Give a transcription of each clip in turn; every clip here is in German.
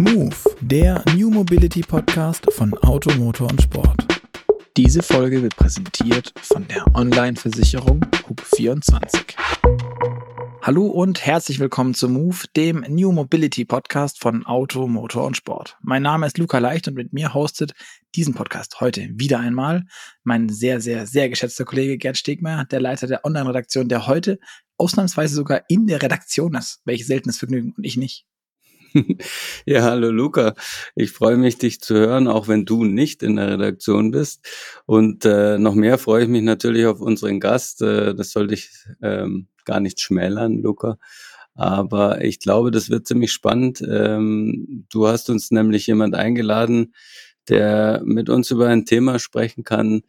Move, der New Mobility Podcast von Auto, Motor und Sport. Diese Folge wird präsentiert von der Online-Versicherung Hub24. Hallo und herzlich willkommen zu Move, dem New Mobility Podcast von Auto, Motor und Sport. Mein Name ist Luca Leicht und mit mir hostet diesen Podcast heute wieder einmal mein sehr, sehr, sehr geschätzter Kollege Gerd Stegmeier, der Leiter der Online-Redaktion, der heute ausnahmsweise sogar in der Redaktion ist. Welches seltenes Vergnügen und ich nicht. Ja, hallo Luca. Ich freue mich, dich zu hören, auch wenn du nicht in der Redaktion bist. Und äh, noch mehr freue ich mich natürlich auf unseren Gast. Äh, das sollte ich ähm, gar nicht schmälern, Luca. Aber ich glaube, das wird ziemlich spannend. Ähm, du hast uns nämlich jemand eingeladen, der mit uns über ein Thema sprechen kann,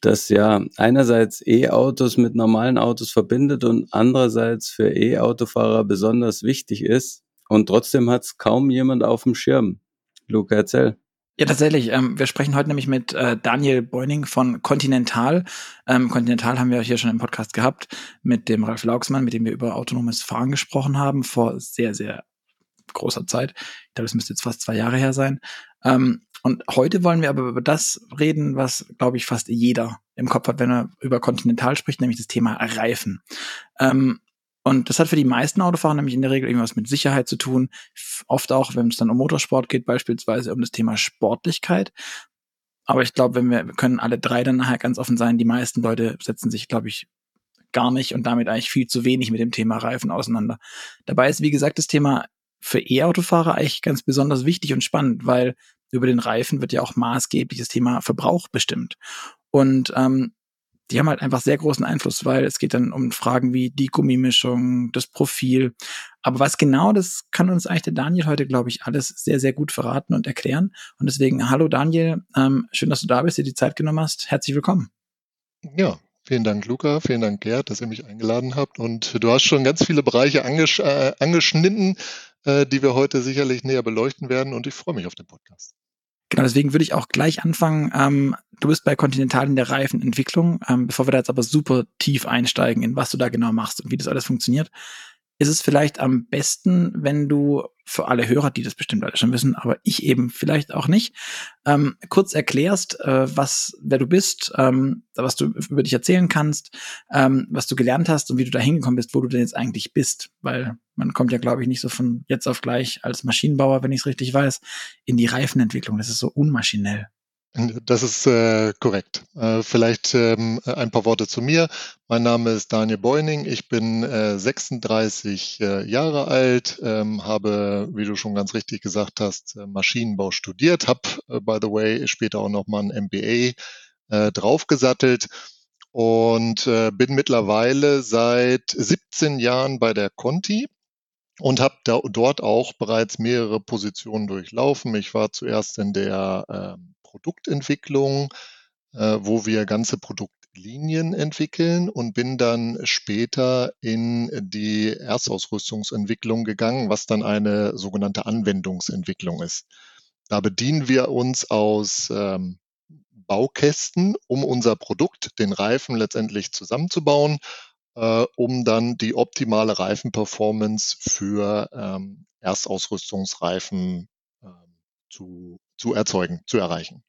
das ja einerseits E-Autos mit normalen Autos verbindet und andererseits für E-Autofahrer besonders wichtig ist. Und trotzdem hat es kaum jemand auf dem Schirm. Luca, erzähl. Ja, tatsächlich. Ähm, wir sprechen heute nämlich mit äh, Daniel Beuning von Continental. Ähm, Continental haben wir hier schon im Podcast gehabt mit dem Ralf Lauxmann, mit dem wir über autonomes Fahren gesprochen haben vor sehr, sehr großer Zeit. Ich glaube, das müsste jetzt fast zwei Jahre her sein. Ähm, und heute wollen wir aber über das reden, was, glaube ich, fast jeder im Kopf hat, wenn er über Continental spricht, nämlich das Thema Reifen. Ähm, und das hat für die meisten Autofahrer nämlich in der Regel irgendwas mit Sicherheit zu tun. Oft auch, wenn es dann um Motorsport geht, beispielsweise um das Thema Sportlichkeit. Aber ich glaube, wenn wir, wir können alle drei dann nachher ganz offen sein, die meisten Leute setzen sich, glaube ich, gar nicht und damit eigentlich viel zu wenig mit dem Thema Reifen auseinander. Dabei ist, wie gesagt, das Thema für E-Autofahrer eigentlich ganz besonders wichtig und spannend, weil über den Reifen wird ja auch maßgeblich das Thema Verbrauch bestimmt. Und ähm, die haben halt einfach sehr großen Einfluss, weil es geht dann um Fragen wie die Gummimischung, das Profil. Aber was genau, das kann uns eigentlich der Daniel heute, glaube ich, alles sehr, sehr gut verraten und erklären. Und deswegen, hallo Daniel, ähm, schön, dass du da bist, dir die Zeit genommen hast. Herzlich willkommen. Ja, vielen Dank, Luca, vielen Dank, Gerd, dass ihr mich eingeladen habt. Und du hast schon ganz viele Bereiche angesch äh, angeschnitten, äh, die wir heute sicherlich näher beleuchten werden. Und ich freue mich auf den Podcast. Genau, deswegen würde ich auch gleich anfangen. Ähm, du bist bei Continental in der Reifenentwicklung. Ähm, bevor wir da jetzt aber super tief einsteigen, in was du da genau machst und wie das alles funktioniert, ist es vielleicht am besten, wenn du für alle Hörer, die das bestimmt alle schon wissen, aber ich eben vielleicht auch nicht, ähm, kurz erklärst, äh, was, wer du bist, ähm, was du über dich erzählen kannst, ähm, was du gelernt hast und wie du da hingekommen bist, wo du denn jetzt eigentlich bist. Weil man kommt ja, glaube ich, nicht so von jetzt auf gleich als Maschinenbauer, wenn ich es richtig weiß, in die Reifenentwicklung. Das ist so unmaschinell. Das ist äh, korrekt. Äh, vielleicht ähm, ein paar Worte zu mir. Mein Name ist Daniel Beuning. Ich bin äh, 36 äh, Jahre alt, ähm, habe, wie du schon ganz richtig gesagt hast, äh, Maschinenbau studiert, habe, äh, by the way, später auch noch mal ein MBA draufgesattelt und bin mittlerweile seit 17 Jahren bei der Conti und habe dort auch bereits mehrere Positionen durchlaufen. Ich war zuerst in der ähm, Produktentwicklung, äh, wo wir ganze Produktlinien entwickeln und bin dann später in die Erstausrüstungsentwicklung gegangen, was dann eine sogenannte Anwendungsentwicklung ist. Da bedienen wir uns aus ähm, Baukästen, um unser Produkt, den Reifen letztendlich zusammenzubauen, äh, um dann die optimale Reifenperformance für ähm, Erstausrüstungsreifen äh, zu zu erzeugen, zu erreichen.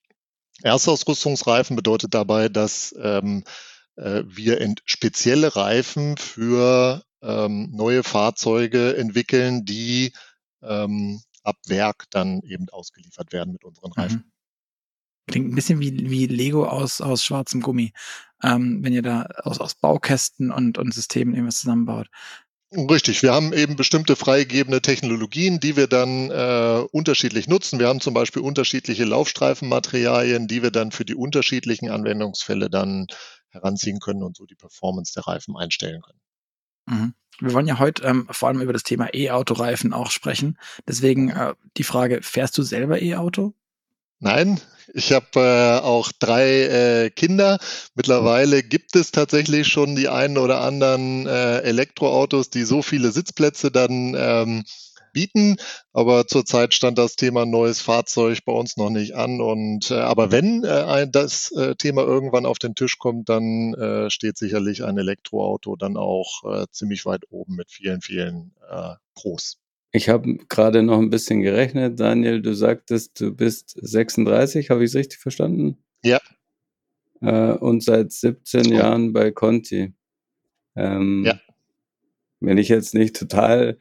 Erstausrüstungsreifen bedeutet dabei, dass ähm, äh, wir spezielle Reifen für ähm, neue Fahrzeuge entwickeln, die ähm, ab Werk dann eben ausgeliefert werden mit unseren mhm. Reifen. Mhm. Klingt ein bisschen wie, wie Lego aus, aus schwarzem Gummi, ähm, wenn ihr da aus, aus Baukästen und, und Systemen irgendwas zusammenbaut. Richtig, wir haben eben bestimmte freigegebene Technologien, die wir dann äh, unterschiedlich nutzen. Wir haben zum Beispiel unterschiedliche Laufstreifenmaterialien, die wir dann für die unterschiedlichen Anwendungsfälle dann heranziehen können und so die Performance der Reifen einstellen können. Mhm. Wir wollen ja heute ähm, vor allem über das Thema E-Auto-Reifen auch sprechen. Deswegen äh, die Frage, fährst du selber E-Auto? Nein, ich habe äh, auch drei äh, Kinder. Mittlerweile gibt es tatsächlich schon die einen oder anderen äh, Elektroautos, die so viele Sitzplätze dann ähm, bieten. Aber zurzeit stand das Thema neues Fahrzeug bei uns noch nicht an. Und äh, aber wenn äh, das äh, Thema irgendwann auf den Tisch kommt, dann äh, steht sicherlich ein Elektroauto dann auch äh, ziemlich weit oben mit vielen, vielen äh, Pros. Ich habe gerade noch ein bisschen gerechnet. Daniel, du sagtest, du bist 36, habe ich es richtig verstanden? Ja. Äh, und seit 17 oh. Jahren bei Conti. Ähm, ja. Wenn ich jetzt nicht total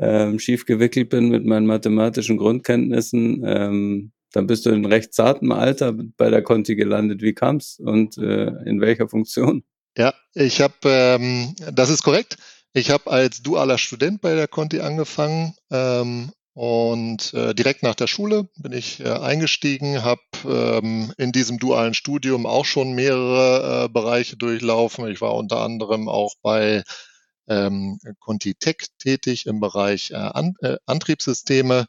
ähm, schief gewickelt bin mit meinen mathematischen Grundkenntnissen, ähm, dann bist du in recht zartem Alter bei der Conti gelandet. Wie kam's und äh, in welcher Funktion? Ja, ich habe, ähm, das ist korrekt. Ich habe als dualer Student bei der Conti angefangen ähm, und äh, direkt nach der Schule bin ich äh, eingestiegen, habe ähm, in diesem dualen Studium auch schon mehrere äh, Bereiche durchlaufen. Ich war unter anderem auch bei ähm, Conti Tech tätig im Bereich äh, An äh, Antriebssysteme.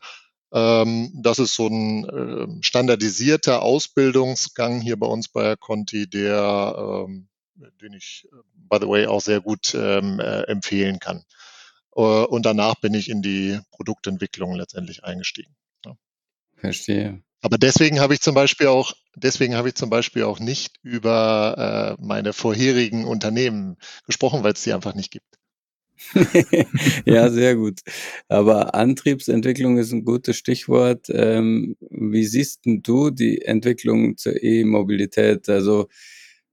Ähm, das ist so ein äh, standardisierter Ausbildungsgang hier bei uns bei der Conti, der ähm, den ich, äh, by the way, auch sehr gut ähm, äh, empfehlen kann. Äh, und danach bin ich in die Produktentwicklung letztendlich eingestiegen. Ja. Verstehe. Aber deswegen habe ich zum Beispiel auch, deswegen habe ich zum Beispiel auch nicht über äh, meine vorherigen Unternehmen gesprochen, weil es die einfach nicht gibt. ja, sehr gut. Aber Antriebsentwicklung ist ein gutes Stichwort. Ähm, wie siehst du die Entwicklung zur E-Mobilität? Also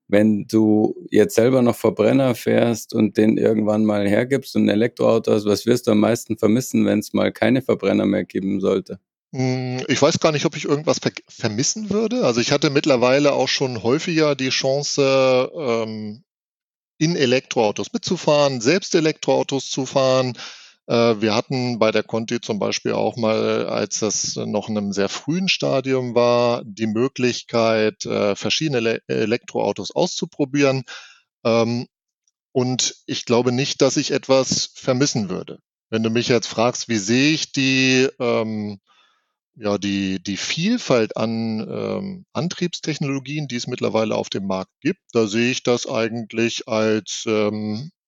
wenn du jetzt selber noch Verbrenner fährst und den irgendwann mal hergibst und ein Elektroauto hast, was wirst du am meisten vermissen, wenn es mal keine Verbrenner mehr geben sollte? Hm, ich weiß gar nicht, ob ich irgendwas ver vermissen würde. Also ich hatte mittlerweile auch schon häufiger die Chance, ähm, in Elektroautos mitzufahren, selbst Elektroautos zu fahren. Äh, wir hatten bei der Conti zum Beispiel auch mal, als das noch in einem sehr frühen Stadium war, die Möglichkeit, äh, verschiedene Elektroautos auszuprobieren. Ähm, und ich glaube nicht, dass ich etwas vermissen würde. Wenn du mich jetzt fragst, wie sehe ich die, ähm, ja, die, die Vielfalt an ähm, Antriebstechnologien, die es mittlerweile auf dem Markt gibt, da sehe ich das eigentlich als,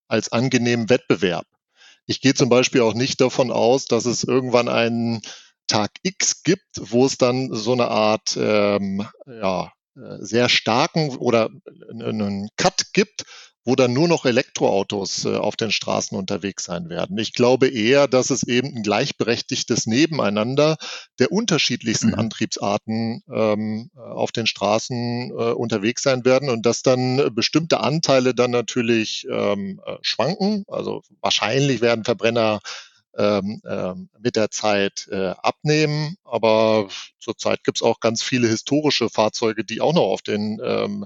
als angenehmen Wettbewerb. Ich gehe zum Beispiel auch nicht davon aus, dass es irgendwann einen Tag X gibt, wo es dann so eine Art ähm, ja, äh, sehr starken oder einen Cut gibt, wo dann nur noch Elektroautos äh, auf den Straßen unterwegs sein werden. Ich glaube eher, dass es eben ein gleichberechtigtes Nebeneinander der unterschiedlichsten mhm. Antriebsarten ähm, äh, auf den Straßen äh, unterwegs sein werden und dass dann bestimmte Anteile dann natürlich ähm, äh, schwanken. Also wahrscheinlich werden Verbrenner ähm, ähm, mit der Zeit äh, abnehmen. Aber zurzeit gibt es auch ganz viele historische Fahrzeuge, die auch noch auf den ähm,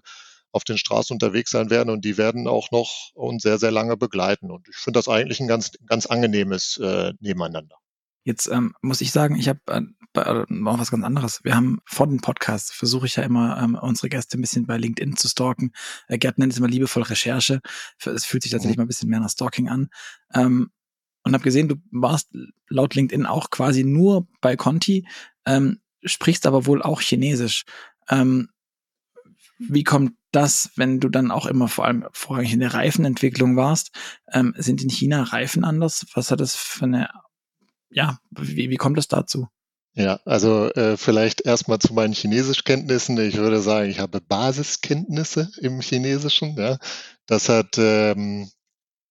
auf den Straßen unterwegs sein werden und die werden auch noch uns sehr, sehr lange begleiten. Und ich finde das eigentlich ein ganz, ganz angenehmes äh, Nebeneinander. Jetzt ähm, muss ich sagen, ich habe äh, äh, noch was ganz anderes. Wir haben vor dem Podcast versuche ich ja immer ähm, unsere Gäste ein bisschen bei LinkedIn zu stalken. Äh, Gerd nennt es immer liebevoll Recherche. Es fühlt sich tatsächlich mhm. mal ein bisschen mehr nach Stalking an. Ähm, und habe gesehen, du warst laut LinkedIn auch quasi nur bei Conti, ähm, sprichst aber wohl auch Chinesisch. Ähm, wie kommt das, wenn du dann auch immer vor allem vorrangig in der Reifenentwicklung warst? Ähm, sind in China Reifen anders? Was hat das für eine, ja, wie, wie kommt es dazu? Ja, also äh, vielleicht erstmal zu meinen Chinesischkenntnissen. Ich würde sagen, ich habe Basiskenntnisse im Chinesischen. Ja. Das hat ähm,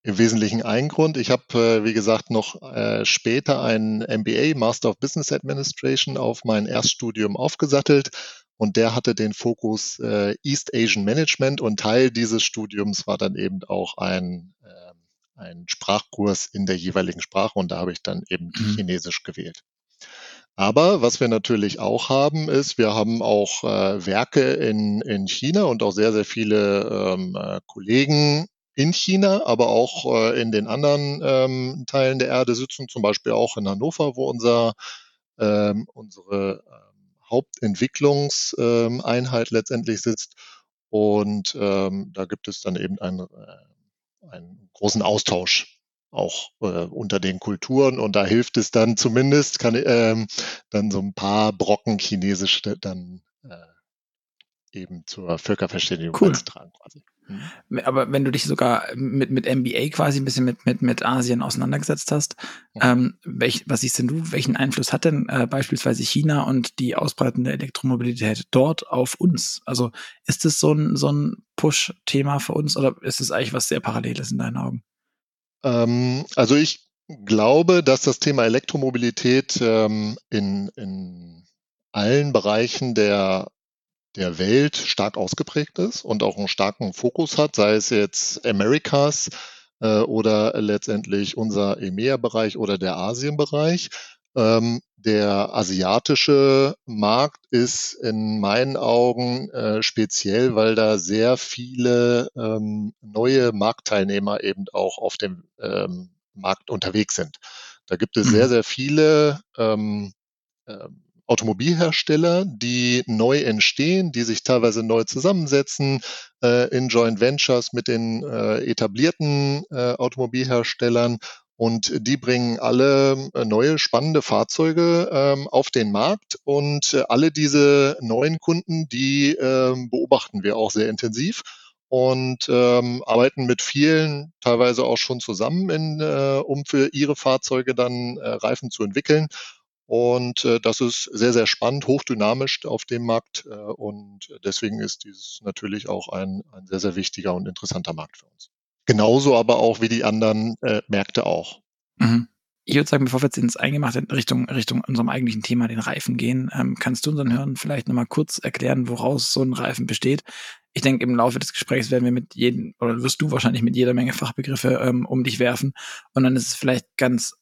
im Wesentlichen einen Grund. Ich habe, äh, wie gesagt, noch äh, später ein MBA, Master of Business Administration, auf mein Erststudium aufgesattelt und der hatte den Fokus äh, East Asian Management und Teil dieses Studiums war dann eben auch ein, äh, ein Sprachkurs in der jeweiligen Sprache und da habe ich dann eben mhm. Chinesisch gewählt. Aber was wir natürlich auch haben, ist, wir haben auch äh, Werke in, in China und auch sehr, sehr viele ähm, äh, Kollegen in China, aber auch äh, in den anderen ähm, Teilen der Erde sitzen, zum Beispiel auch in Hannover, wo unser, ähm, unsere äh, Hauptentwicklungseinheit letztendlich sitzt. Und ähm, da gibt es dann eben einen, äh, einen großen Austausch auch äh, unter den Kulturen und da hilft es dann zumindest, kann ähm, dann so ein paar Brocken Chinesisch dann äh, eben zur Völkerverständigung cool. beizutragen quasi. Mhm. Aber wenn du dich sogar mit, mit MBA quasi ein bisschen mit, mit, mit Asien auseinandergesetzt hast, ja. ähm, welch, was siehst denn du, welchen Einfluss hat denn äh, beispielsweise China und die Ausbreitung der Elektromobilität dort auf uns? Also ist es so ein, so ein Push-Thema für uns oder ist es eigentlich was sehr Paralleles in deinen Augen? Ähm, also ich glaube, dass das Thema Elektromobilität ähm, in, in allen Bereichen der, der Welt stark ausgeprägt ist und auch einen starken Fokus hat, sei es jetzt Americas äh, oder letztendlich unser EMEA-Bereich oder der Asien-Bereich. Ähm, der asiatische Markt ist in meinen Augen äh, speziell, weil da sehr viele ähm, neue Marktteilnehmer eben auch auf dem ähm, Markt unterwegs sind. Da gibt es sehr, mhm. sehr viele ähm, äh, Automobilhersteller, die neu entstehen, die sich teilweise neu zusammensetzen äh, in Joint Ventures mit den äh, etablierten äh, Automobilherstellern und die bringen alle äh, neue spannende Fahrzeuge ähm, auf den Markt und äh, alle diese neuen Kunden, die ähm, beobachten wir auch sehr intensiv und ähm, arbeiten mit vielen teilweise auch schon zusammen, in, äh, um für ihre Fahrzeuge dann äh, Reifen zu entwickeln. Und äh, das ist sehr, sehr spannend, hochdynamisch auf dem Markt. Äh, und deswegen ist dieses natürlich auch ein, ein sehr, sehr wichtiger und interessanter Markt für uns. Genauso aber auch wie die anderen äh, Märkte auch. Mhm. Ich würde sagen, bevor wir jetzt ins Eingemachte in Richtung, Richtung unserem eigentlichen Thema, den Reifen gehen, ähm, kannst du unseren Hörern vielleicht nochmal kurz erklären, woraus so ein Reifen besteht? Ich denke, im Laufe des Gesprächs werden wir mit jedem, oder wirst du wahrscheinlich mit jeder Menge Fachbegriffe ähm, um dich werfen. Und dann ist es vielleicht ganz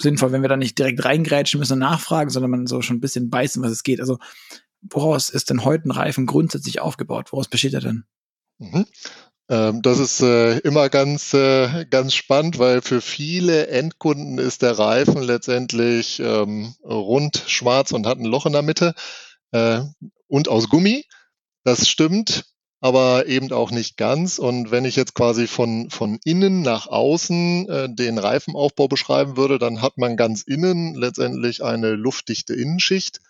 sinnvoll, wenn wir da nicht direkt reingrätschen müssen und nachfragen, sondern man so schon ein bisschen beißen, was es geht. Also, woraus ist denn heute ein Reifen grundsätzlich aufgebaut? Woraus besteht er denn? Mhm. Ähm, das ist äh, immer ganz, äh, ganz spannend, weil für viele Endkunden ist der Reifen letztendlich ähm, rund, schwarz und hat ein Loch in der Mitte äh, und aus Gummi. Das stimmt, aber eben auch nicht ganz. Und wenn ich jetzt quasi von, von innen nach außen äh, den Reifenaufbau beschreiben würde, dann hat man ganz innen letztendlich eine luftdichte Innenschicht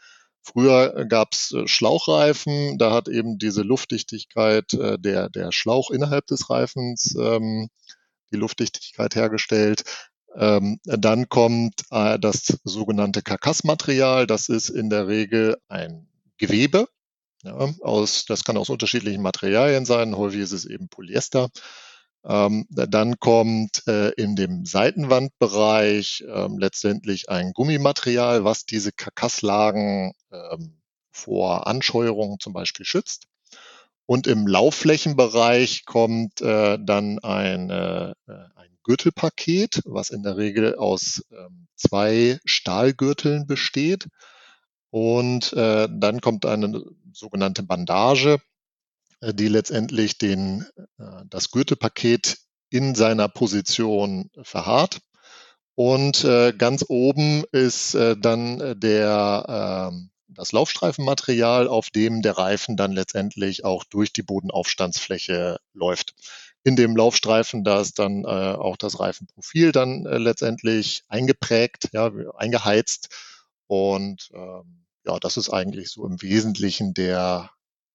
Früher gab es äh, Schlauchreifen, da hat eben diese Luftdichtigkeit äh, der, der Schlauch innerhalb des Reifens ähm, die Luftdichtigkeit hergestellt. Ähm, dann kommt äh, das sogenannte Karkassmaterial. Das ist in der Regel ein Gewebe. Ja, aus, das kann aus unterschiedlichen Materialien sein. Häufig ist es eben Polyester. Ähm, dann kommt äh, in dem Seitenwandbereich ähm, letztendlich ein Gummimaterial, was diese Karkasslagen ähm, vor Anscheuerungen zum Beispiel schützt. Und im Laufflächenbereich kommt äh, dann ein, äh, ein Gürtelpaket, was in der Regel aus ähm, zwei Stahlgürteln besteht. Und äh, dann kommt eine sogenannte Bandage, äh, die letztendlich den, äh, das Gürtelpaket in seiner Position verharrt. Und äh, ganz oben ist dann der, ähm, das Laufstreifenmaterial, auf dem der Reifen dann letztendlich auch durch die Bodenaufstandsfläche läuft. In dem Laufstreifen, da ist dann auch das Reifenprofil dann letztendlich eingeprägt, ja, eingeheizt. Und ähm, ja, das ist eigentlich so im Wesentlichen der,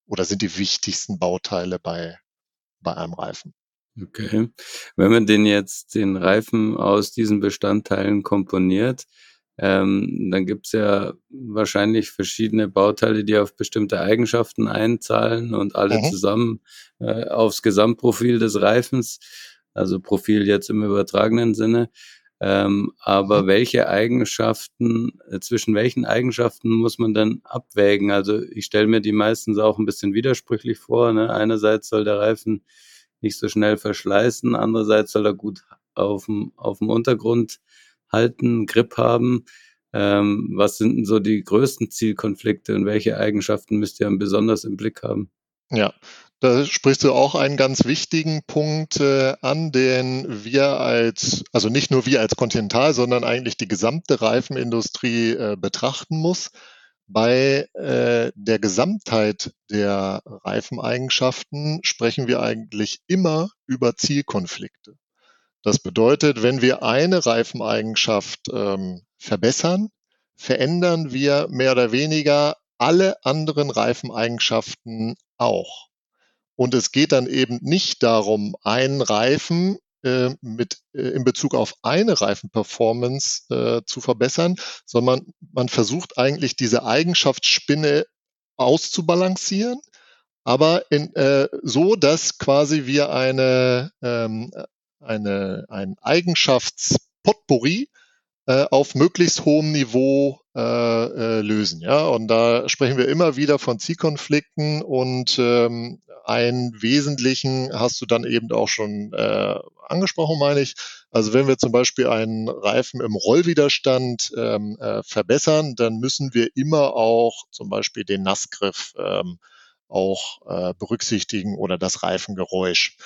oder sind die wichtigsten Bauteile bei, bei einem Reifen. Okay. Wenn man den jetzt, den Reifen aus diesen Bestandteilen komponiert, ähm, dann gibt's ja wahrscheinlich verschiedene Bauteile, die auf bestimmte Eigenschaften einzahlen und alle mhm. zusammen äh, aufs Gesamtprofil des Reifens, also Profil jetzt im übertragenen Sinne, ähm, aber mhm. welche Eigenschaften, äh, zwischen welchen Eigenschaften muss man dann abwägen? Also ich stelle mir die meistens auch ein bisschen widersprüchlich vor. Ne? Einerseits soll der Reifen nicht so schnell verschleißen, andererseits soll er gut auf dem, auf dem Untergrund halten, Grip haben. Ähm, was sind denn so die größten Zielkonflikte und welche Eigenschaften müsst ihr besonders im Blick haben? Ja, da sprichst du auch einen ganz wichtigen Punkt äh, an, den wir als, also nicht nur wir als Continental, sondern eigentlich die gesamte Reifenindustrie äh, betrachten muss. Bei äh, der Gesamtheit der Reifeneigenschaften sprechen wir eigentlich immer über Zielkonflikte. Das bedeutet, wenn wir eine Reifeneigenschaft ähm, verbessern, verändern wir mehr oder weniger alle anderen Reifeneigenschaften auch. Und es geht dann eben nicht darum, einen Reifen äh, mit äh, in Bezug auf eine Reifenperformance äh, zu verbessern, sondern man versucht eigentlich diese Eigenschaftsspinne auszubalancieren, aber in, äh, so, dass quasi wir eine, ähm, eine, ein Eigenschafts Potpourri äh, auf möglichst hohem Niveau äh, äh, lösen. Ja, und da sprechen wir immer wieder von Zielkonflikten und ähm, einen wesentlichen hast du dann eben auch schon äh, angesprochen, meine ich. Also wenn wir zum Beispiel einen Reifen im Rollwiderstand ähm, äh, verbessern, dann müssen wir immer auch zum Beispiel den Nassgriff ähm, auch äh, berücksichtigen oder das Reifengeräusch.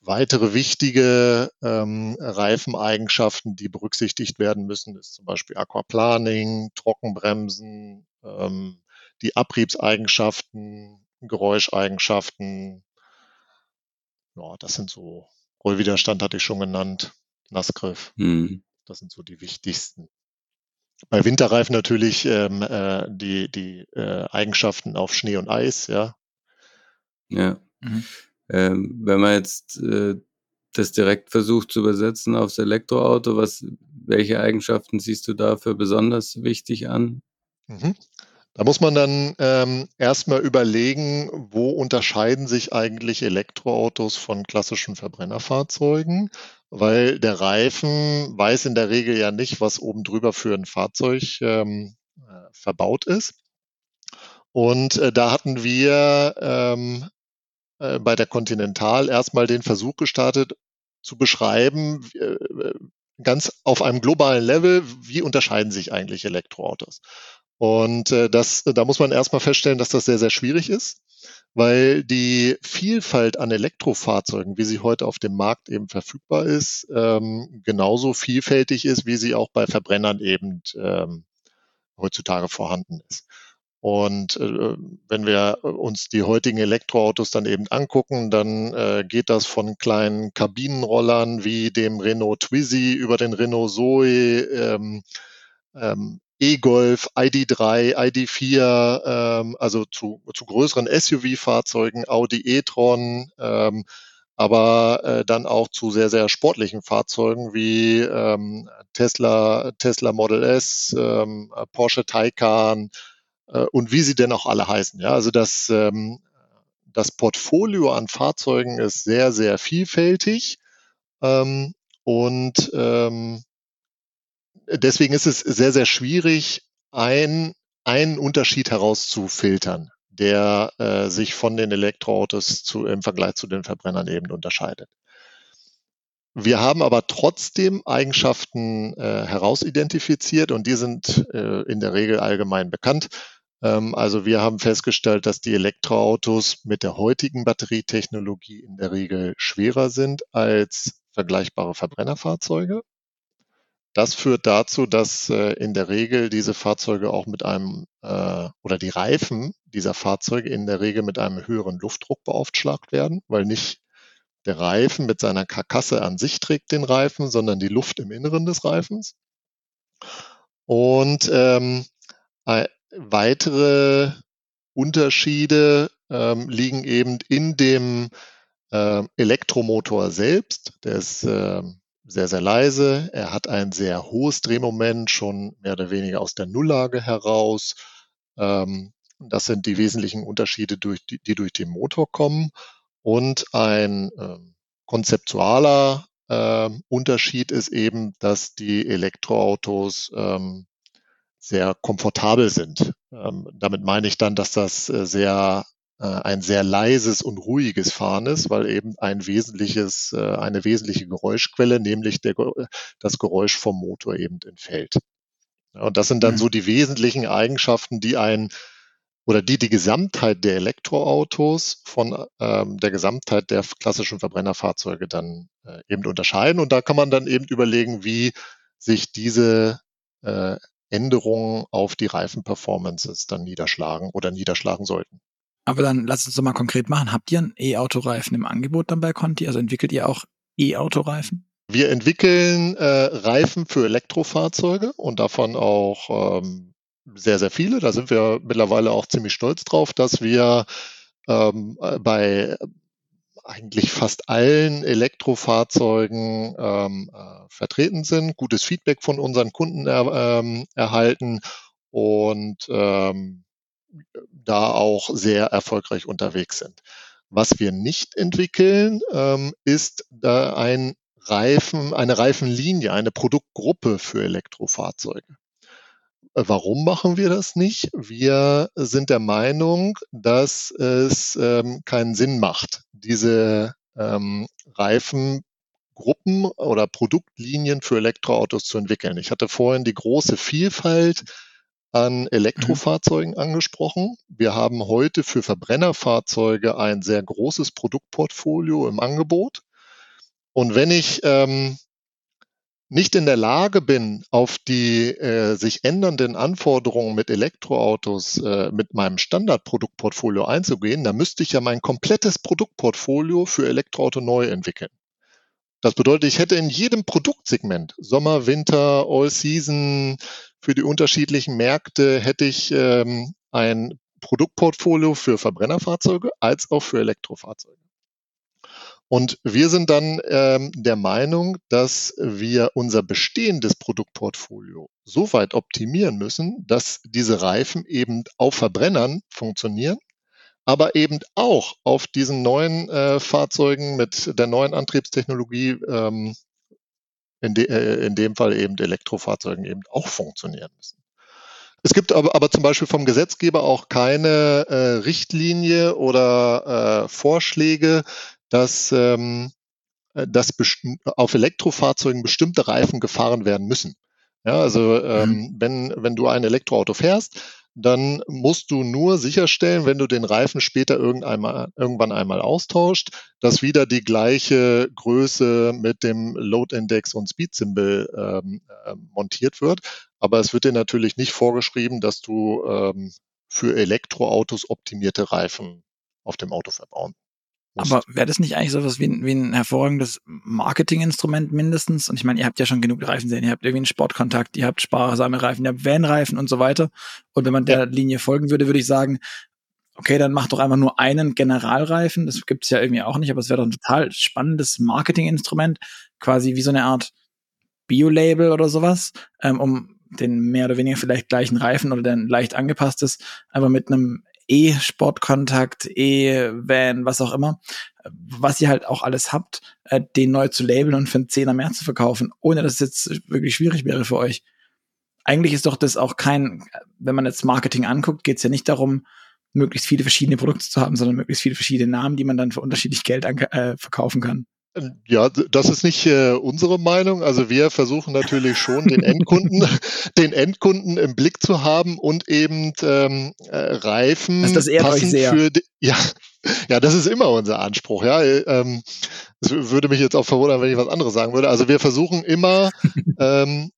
Weitere wichtige ähm, Reifeneigenschaften, die berücksichtigt werden müssen, ist zum Beispiel Aquaplaning, Trockenbremsen, ähm, die Abriebseigenschaften, Geräuscheigenschaften. Ja, das sind so Rollwiderstand hatte ich schon genannt, Nassgriff. Mhm. Das sind so die wichtigsten. Bei Winterreifen natürlich ähm, äh, die, die äh, Eigenschaften auf Schnee und Eis, ja. Ja. Mhm. Ähm, wenn man jetzt äh, das direkt versucht zu übersetzen aufs Elektroauto, was, welche Eigenschaften siehst du dafür besonders wichtig an? Mhm. Da muss man dann ähm, erstmal überlegen, wo unterscheiden sich eigentlich Elektroautos von klassischen Verbrennerfahrzeugen, weil der Reifen weiß in der Regel ja nicht, was oben drüber für ein Fahrzeug ähm, äh, verbaut ist. Und äh, da hatten wir ähm, äh, bei der Continental erstmal den Versuch gestartet, zu beschreiben, äh, ganz auf einem globalen Level, wie unterscheiden sich eigentlich Elektroautos. Und äh, das, da muss man erstmal feststellen, dass das sehr, sehr schwierig ist, weil die Vielfalt an Elektrofahrzeugen, wie sie heute auf dem Markt eben verfügbar ist, ähm, genauso vielfältig ist, wie sie auch bei Verbrennern eben ähm, heutzutage vorhanden ist. Und äh, wenn wir uns die heutigen Elektroautos dann eben angucken, dann äh, geht das von kleinen Kabinenrollern wie dem Renault Twizy über den Renault Zoe, ähm, ähm, E-Golf, ID3, ID4, ähm, also zu, zu größeren SUV-Fahrzeugen, Audi e-tron, ähm, aber äh, dann auch zu sehr, sehr sportlichen Fahrzeugen wie ähm, Tesla, Tesla Model S, ähm, Porsche Taycan, äh, und wie sie denn auch alle heißen. Ja, also das, ähm, das Portfolio an Fahrzeugen ist sehr, sehr vielfältig ähm, und ähm, deswegen ist es sehr, sehr schwierig, ein, einen Unterschied herauszufiltern, der äh, sich von den Elektroautos zu, im Vergleich zu den Verbrennern eben unterscheidet. Wir haben aber trotzdem Eigenschaften äh, herausidentifiziert und die sind äh, in der Regel allgemein bekannt. Ähm, also wir haben festgestellt, dass die Elektroautos mit der heutigen Batterietechnologie in der Regel schwerer sind als vergleichbare Verbrennerfahrzeuge. Das führt dazu, dass äh, in der Regel diese Fahrzeuge auch mit einem äh, oder die Reifen dieser Fahrzeuge in der Regel mit einem höheren Luftdruck beaufschlagt werden, weil nicht der Reifen mit seiner Karkasse an sich trägt den Reifen, sondern die Luft im Inneren des Reifens. Und ähm, weitere Unterschiede ähm, liegen eben in dem äh, Elektromotor selbst. Der ist äh, sehr, sehr leise. Er hat ein sehr hohes Drehmoment, schon mehr oder weniger aus der Nulllage heraus. Ähm, das sind die wesentlichen Unterschiede, durch die, die durch den Motor kommen. Und ein äh, konzeptualer äh, Unterschied ist eben, dass die Elektroautos ähm, sehr komfortabel sind. Ähm, damit meine ich dann, dass das äh, sehr äh, ein sehr leises und ruhiges Fahren ist, weil eben ein wesentliches, äh, eine wesentliche Geräuschquelle, nämlich der, das Geräusch vom Motor eben entfällt. Und das sind dann mhm. so die wesentlichen Eigenschaften, die ein oder die die Gesamtheit der Elektroautos von ähm, der Gesamtheit der klassischen Verbrennerfahrzeuge dann äh, eben unterscheiden. Und da kann man dann eben überlegen, wie sich diese äh, Änderungen auf die Reifenperformances dann niederschlagen oder niederschlagen sollten. Aber dann lass uns doch mal konkret machen. Habt ihr einen E-Auto-Reifen im Angebot dann bei Conti? Also entwickelt ihr auch E-Auto-Reifen? Wir entwickeln äh, Reifen für Elektrofahrzeuge und davon auch ähm, sehr, sehr viele. Da sind wir mittlerweile auch ziemlich stolz drauf, dass wir ähm, bei eigentlich fast allen Elektrofahrzeugen ähm, äh, vertreten sind, gutes Feedback von unseren Kunden er, ähm, erhalten und ähm, da auch sehr erfolgreich unterwegs sind. Was wir nicht entwickeln, ähm, ist da ein Reifen, eine Reifenlinie, eine Produktgruppe für Elektrofahrzeuge. Warum machen wir das nicht? Wir sind der Meinung, dass es ähm, keinen Sinn macht, diese ähm, Reifengruppen oder Produktlinien für Elektroautos zu entwickeln. Ich hatte vorhin die große Vielfalt an mhm. Elektrofahrzeugen mhm. angesprochen. Wir haben heute für Verbrennerfahrzeuge ein sehr großes Produktportfolio im Angebot. Und wenn ich ähm, nicht in der Lage bin, auf die äh, sich ändernden Anforderungen mit Elektroautos äh, mit meinem Standardproduktportfolio einzugehen, dann müsste ich ja mein komplettes Produktportfolio für Elektroauto neu entwickeln. Das bedeutet, ich hätte in jedem Produktsegment, Sommer, Winter, All Season, für die unterschiedlichen Märkte, hätte ich ähm, ein Produktportfolio für Verbrennerfahrzeuge als auch für Elektrofahrzeuge. Und wir sind dann ähm, der Meinung, dass wir unser bestehendes Produktportfolio so weit optimieren müssen, dass diese Reifen eben auf Verbrennern funktionieren, aber eben auch auf diesen neuen äh, Fahrzeugen mit der neuen Antriebstechnologie, ähm, in, de, äh, in dem Fall eben Elektrofahrzeugen eben auch funktionieren müssen. Es gibt aber, aber zum Beispiel vom Gesetzgeber auch keine äh, Richtlinie oder äh, Vorschläge, dass, ähm, äh, dass auf Elektrofahrzeugen bestimmte Reifen gefahren werden müssen. Ja, also ähm, mhm. wenn, wenn du ein Elektroauto fährst, dann musst du nur sicherstellen, wenn du den Reifen später irgendeinmal, irgendwann einmal austauscht, dass wieder die gleiche Größe mit dem Load Index und Speed Symbol ähm, äh, montiert wird. Aber es wird dir natürlich nicht vorgeschrieben, dass du ähm, für Elektroautos optimierte Reifen auf dem Auto verbauen aber wäre das nicht eigentlich sowas wie ein, wie ein hervorragendes Marketinginstrument mindestens? Und ich meine, ihr habt ja schon genug Reifen sehen, ihr habt irgendwie einen Sportkontakt, ihr habt sparsame Reifen, ihr habt Van-Reifen und so weiter. Und wenn man der ja. Linie folgen würde, würde ich sagen, okay, dann mach doch einfach nur einen Generalreifen. Das gibt's ja irgendwie auch nicht, aber es wäre doch ein total spannendes Marketinginstrument, quasi wie so eine Art Bio-Label oder sowas, ähm, um den mehr oder weniger vielleicht gleichen Reifen oder den leicht angepasstes, einfach mit einem E-Sportkontakt, E-Van, was auch immer, was ihr halt auch alles habt, äh, den neu zu labeln und für einen Zehner mehr zu verkaufen, ohne dass es jetzt wirklich schwierig wäre für euch. Eigentlich ist doch das auch kein, wenn man jetzt Marketing anguckt, geht es ja nicht darum, möglichst viele verschiedene Produkte zu haben, sondern möglichst viele verschiedene Namen, die man dann für unterschiedlich Geld äh, verkaufen kann. Ja, das ist nicht äh, unsere Meinung. Also wir versuchen natürlich schon den Endkunden, den Endkunden im Blick zu haben und eben ähm, äh, Reifen also das passend für die, ja, ja, das ist immer unser Anspruch. Ja, ähm, es würde mich jetzt auch verwundern, wenn ich was anderes sagen würde. Also wir versuchen immer ähm,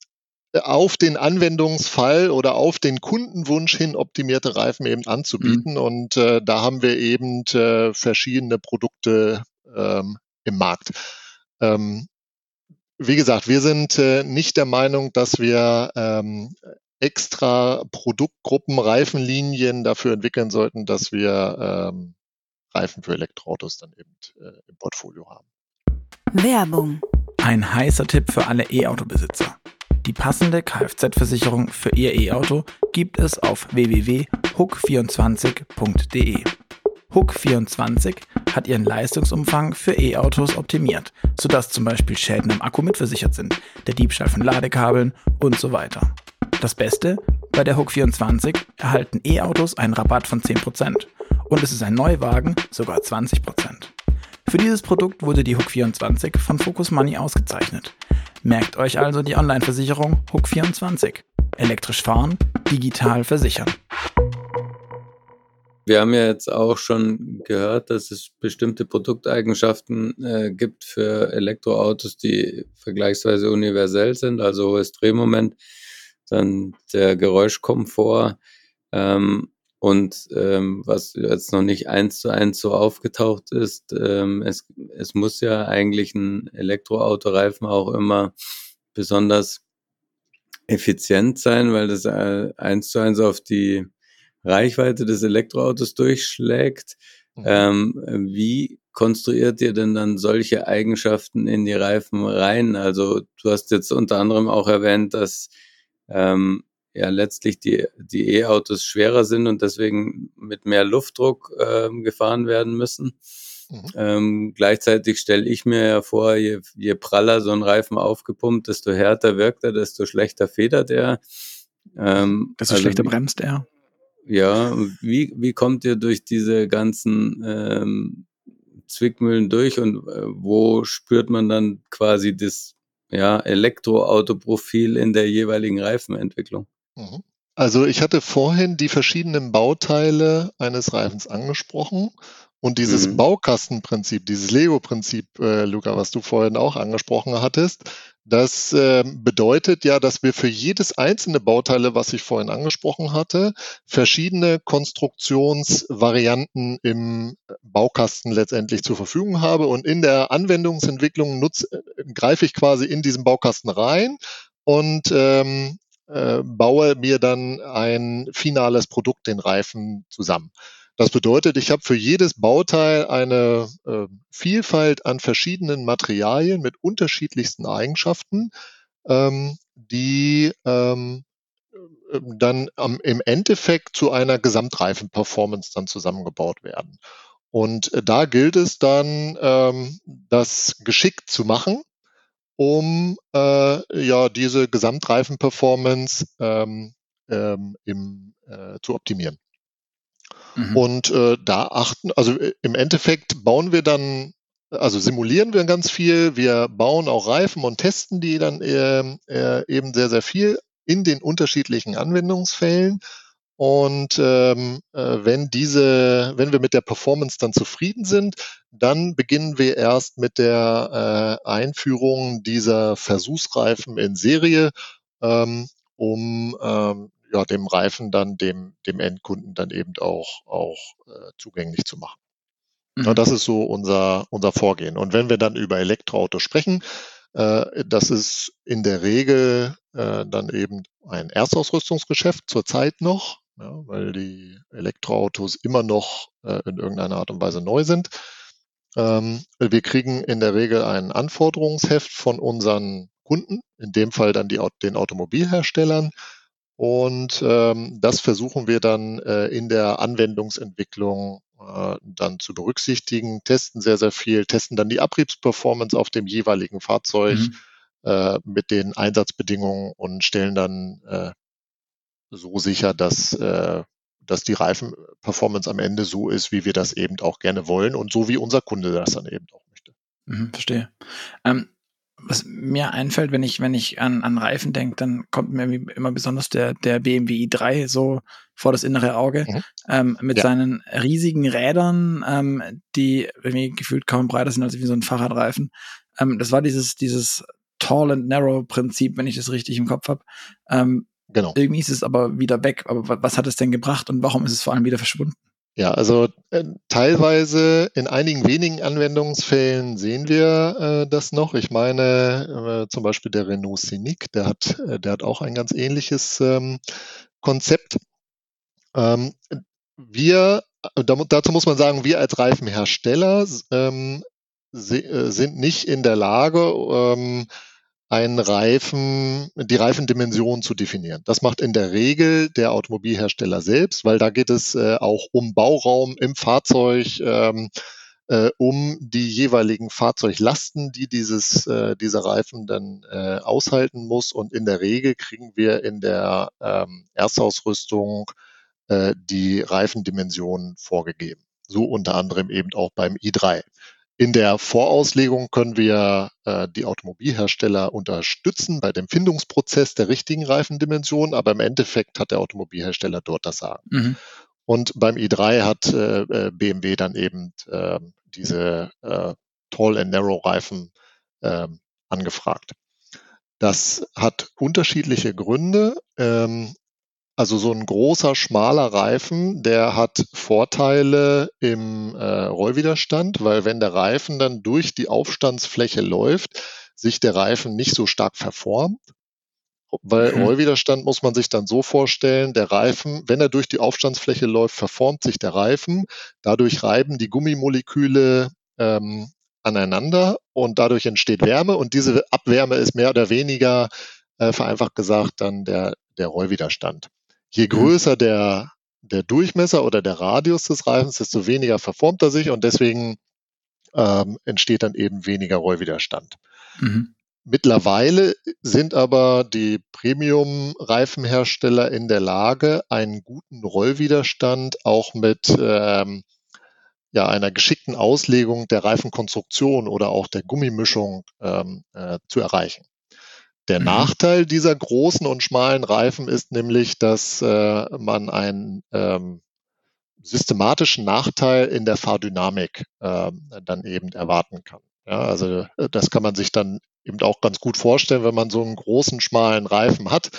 auf den Anwendungsfall oder auf den Kundenwunsch hin optimierte Reifen eben anzubieten. Mhm. Und äh, da haben wir eben äh, verschiedene Produkte ähm, im Markt. Ähm, wie gesagt, wir sind äh, nicht der Meinung, dass wir ähm, extra Produktgruppen, Reifenlinien dafür entwickeln sollten, dass wir ähm, Reifen für Elektroautos dann eben äh, im Portfolio haben. Werbung. Ein heißer Tipp für alle E-Auto-Besitzer. Die passende Kfz-Versicherung für Ihr E-Auto gibt es auf www.hook24.de. Hook24 hat ihren Leistungsumfang für E-Autos optimiert, sodass zum Beispiel Schäden im Akku mitversichert sind, der Diebstahl von Ladekabeln und so weiter. Das Beste, bei der Hook24 erhalten E-Autos einen Rabatt von 10% und es ist ein Neuwagen sogar 20%. Für dieses Produkt wurde die Hook24 von Focus Money ausgezeichnet. Merkt euch also die Online-Versicherung Hook24. Elektrisch fahren, digital versichern. Wir haben ja jetzt auch schon gehört, dass es bestimmte Produkteigenschaften äh, gibt für Elektroautos, die vergleichsweise universell sind, also hohes Drehmoment, dann der Geräuschkomfort ähm, und ähm, was jetzt noch nicht eins zu eins so aufgetaucht ist, ähm, es, es muss ja eigentlich ein Elektroautoreifen auch immer besonders effizient sein, weil das äh, eins zu eins auf die Reichweite des Elektroautos durchschlägt. Mhm. Ähm, wie konstruiert ihr denn dann solche Eigenschaften in die Reifen rein? Also du hast jetzt unter anderem auch erwähnt, dass ähm, ja letztlich die die E-Autos schwerer sind und deswegen mit mehr Luftdruck ähm, gefahren werden müssen. Mhm. Ähm, gleichzeitig stelle ich mir ja vor, je, je praller so ein Reifen aufgepumpt, desto härter wirkt er, desto schlechter federt er. Ähm, desto also schlechter bremst er. Ja, wie, wie kommt ihr durch diese ganzen ähm, Zwickmühlen durch und äh, wo spürt man dann quasi das ja, Elektroautoprofil in der jeweiligen Reifenentwicklung? Mhm. Also ich hatte vorhin die verschiedenen Bauteile eines Reifens angesprochen und dieses mhm. Baukastenprinzip, dieses Lego-Prinzip, äh, Luca, was du vorhin auch angesprochen hattest, das äh, bedeutet ja, dass wir für jedes einzelne Bauteile, was ich vorhin angesprochen hatte, verschiedene Konstruktionsvarianten im Baukasten letztendlich zur Verfügung habe. Und in der Anwendungsentwicklung nutze, äh, greife ich quasi in diesen Baukasten rein und ähm, äh, baue mir dann ein finales Produkt, den Reifen, zusammen. Das bedeutet, ich habe für jedes Bauteil eine äh, Vielfalt an verschiedenen Materialien mit unterschiedlichsten Eigenschaften, ähm, die ähm, äh, dann am, im Endeffekt zu einer Gesamtreifen-Performance dann zusammengebaut werden. Und äh, da gilt es dann, ähm, das geschickt zu machen, um äh, ja diese Gesamtreifen-Performance ähm, ähm, im, äh, zu optimieren. Mhm. Und äh, da achten, also äh, im Endeffekt bauen wir dann, also simulieren wir ganz viel, wir bauen auch Reifen und testen die dann äh, äh, eben sehr, sehr viel in den unterschiedlichen Anwendungsfällen. Und ähm, äh, wenn diese, wenn wir mit der Performance dann zufrieden sind, dann beginnen wir erst mit der äh, Einführung dieser Versuchsreifen in Serie, ähm, um ähm, ja, dem Reifen dann dem, dem Endkunden dann eben auch, auch äh, zugänglich zu machen. Mhm. Ja, das ist so unser, unser Vorgehen. Und wenn wir dann über Elektroautos sprechen, äh, das ist in der Regel äh, dann eben ein Erstausrüstungsgeschäft zurzeit noch, ja, weil die Elektroautos immer noch äh, in irgendeiner Art und Weise neu sind. Ähm, wir kriegen in der Regel ein Anforderungsheft von unseren Kunden, in dem Fall dann die, den Automobilherstellern, und ähm, das versuchen wir dann äh, in der Anwendungsentwicklung äh, dann zu berücksichtigen, testen sehr, sehr viel, testen dann die Abriebsperformance auf dem jeweiligen Fahrzeug mhm. äh, mit den Einsatzbedingungen und stellen dann äh, so sicher, dass, äh, dass die Reifenperformance am Ende so ist, wie wir das eben auch gerne wollen und so wie unser Kunde das dann eben auch möchte. Mhm, verstehe. Ähm, was mir einfällt, wenn ich, wenn ich an, an Reifen denke, dann kommt mir immer besonders der, der BMW i3 so vor das innere Auge, mhm. ähm, mit ja. seinen riesigen Rädern, ähm, die irgendwie gefühlt kaum breiter sind als wie so ein Fahrradreifen. Ähm, das war dieses, dieses Tall and Narrow Prinzip, wenn ich das richtig im Kopf habe. Ähm, genau. Irgendwie ist es aber wieder weg. Aber was hat es denn gebracht und warum ist es vor allem wieder verschwunden? Ja, also äh, teilweise in einigen wenigen Anwendungsfällen sehen wir äh, das noch. Ich meine äh, zum Beispiel der Renault Scenic, der hat, äh, der hat auch ein ganz ähnliches ähm, Konzept. Ähm, wir, äh, dazu muss man sagen, wir als Reifenhersteller ähm, äh, sind nicht in der Lage, ähm, einen Reifen, die Reifendimension zu definieren. Das macht in der Regel der Automobilhersteller selbst, weil da geht es äh, auch um Bauraum im Fahrzeug, ähm, äh, um die jeweiligen Fahrzeuglasten, die dieses, äh, dieser Reifen dann äh, aushalten muss. Und in der Regel kriegen wir in der ähm, Erstausrüstung äh, die Reifendimension vorgegeben. So unter anderem eben auch beim i3. In der Vorauslegung können wir äh, die Automobilhersteller unterstützen bei dem Findungsprozess der richtigen Reifendimension, aber im Endeffekt hat der Automobilhersteller dort das Sagen. Mhm. Und beim i3 hat äh, äh BMW dann eben äh, diese äh, Tall and Narrow Reifen äh, angefragt. Das hat unterschiedliche Gründe. Ähm, also so ein großer, schmaler Reifen, der hat Vorteile im äh, Rollwiderstand, weil wenn der Reifen dann durch die Aufstandsfläche läuft, sich der Reifen nicht so stark verformt. Weil mhm. Rollwiderstand muss man sich dann so vorstellen, der Reifen, wenn er durch die Aufstandsfläche läuft, verformt sich der Reifen. Dadurch reiben die Gummimoleküle ähm, aneinander und dadurch entsteht Wärme und diese Abwärme ist mehr oder weniger, äh, vereinfacht gesagt, dann der, der Rollwiderstand. Je größer der, der Durchmesser oder der Radius des Reifens, desto weniger verformt er sich und deswegen ähm, entsteht dann eben weniger Rollwiderstand. Mhm. Mittlerweile sind aber die Premium-Reifenhersteller in der Lage, einen guten Rollwiderstand auch mit ähm, ja, einer geschickten Auslegung der Reifenkonstruktion oder auch der Gummimischung ähm, äh, zu erreichen. Der mhm. Nachteil dieser großen und schmalen Reifen ist nämlich, dass äh, man einen ähm, systematischen Nachteil in der Fahrdynamik äh, dann eben erwarten kann. Ja, also äh, das kann man sich dann eben auch ganz gut vorstellen, wenn man so einen großen, schmalen Reifen hat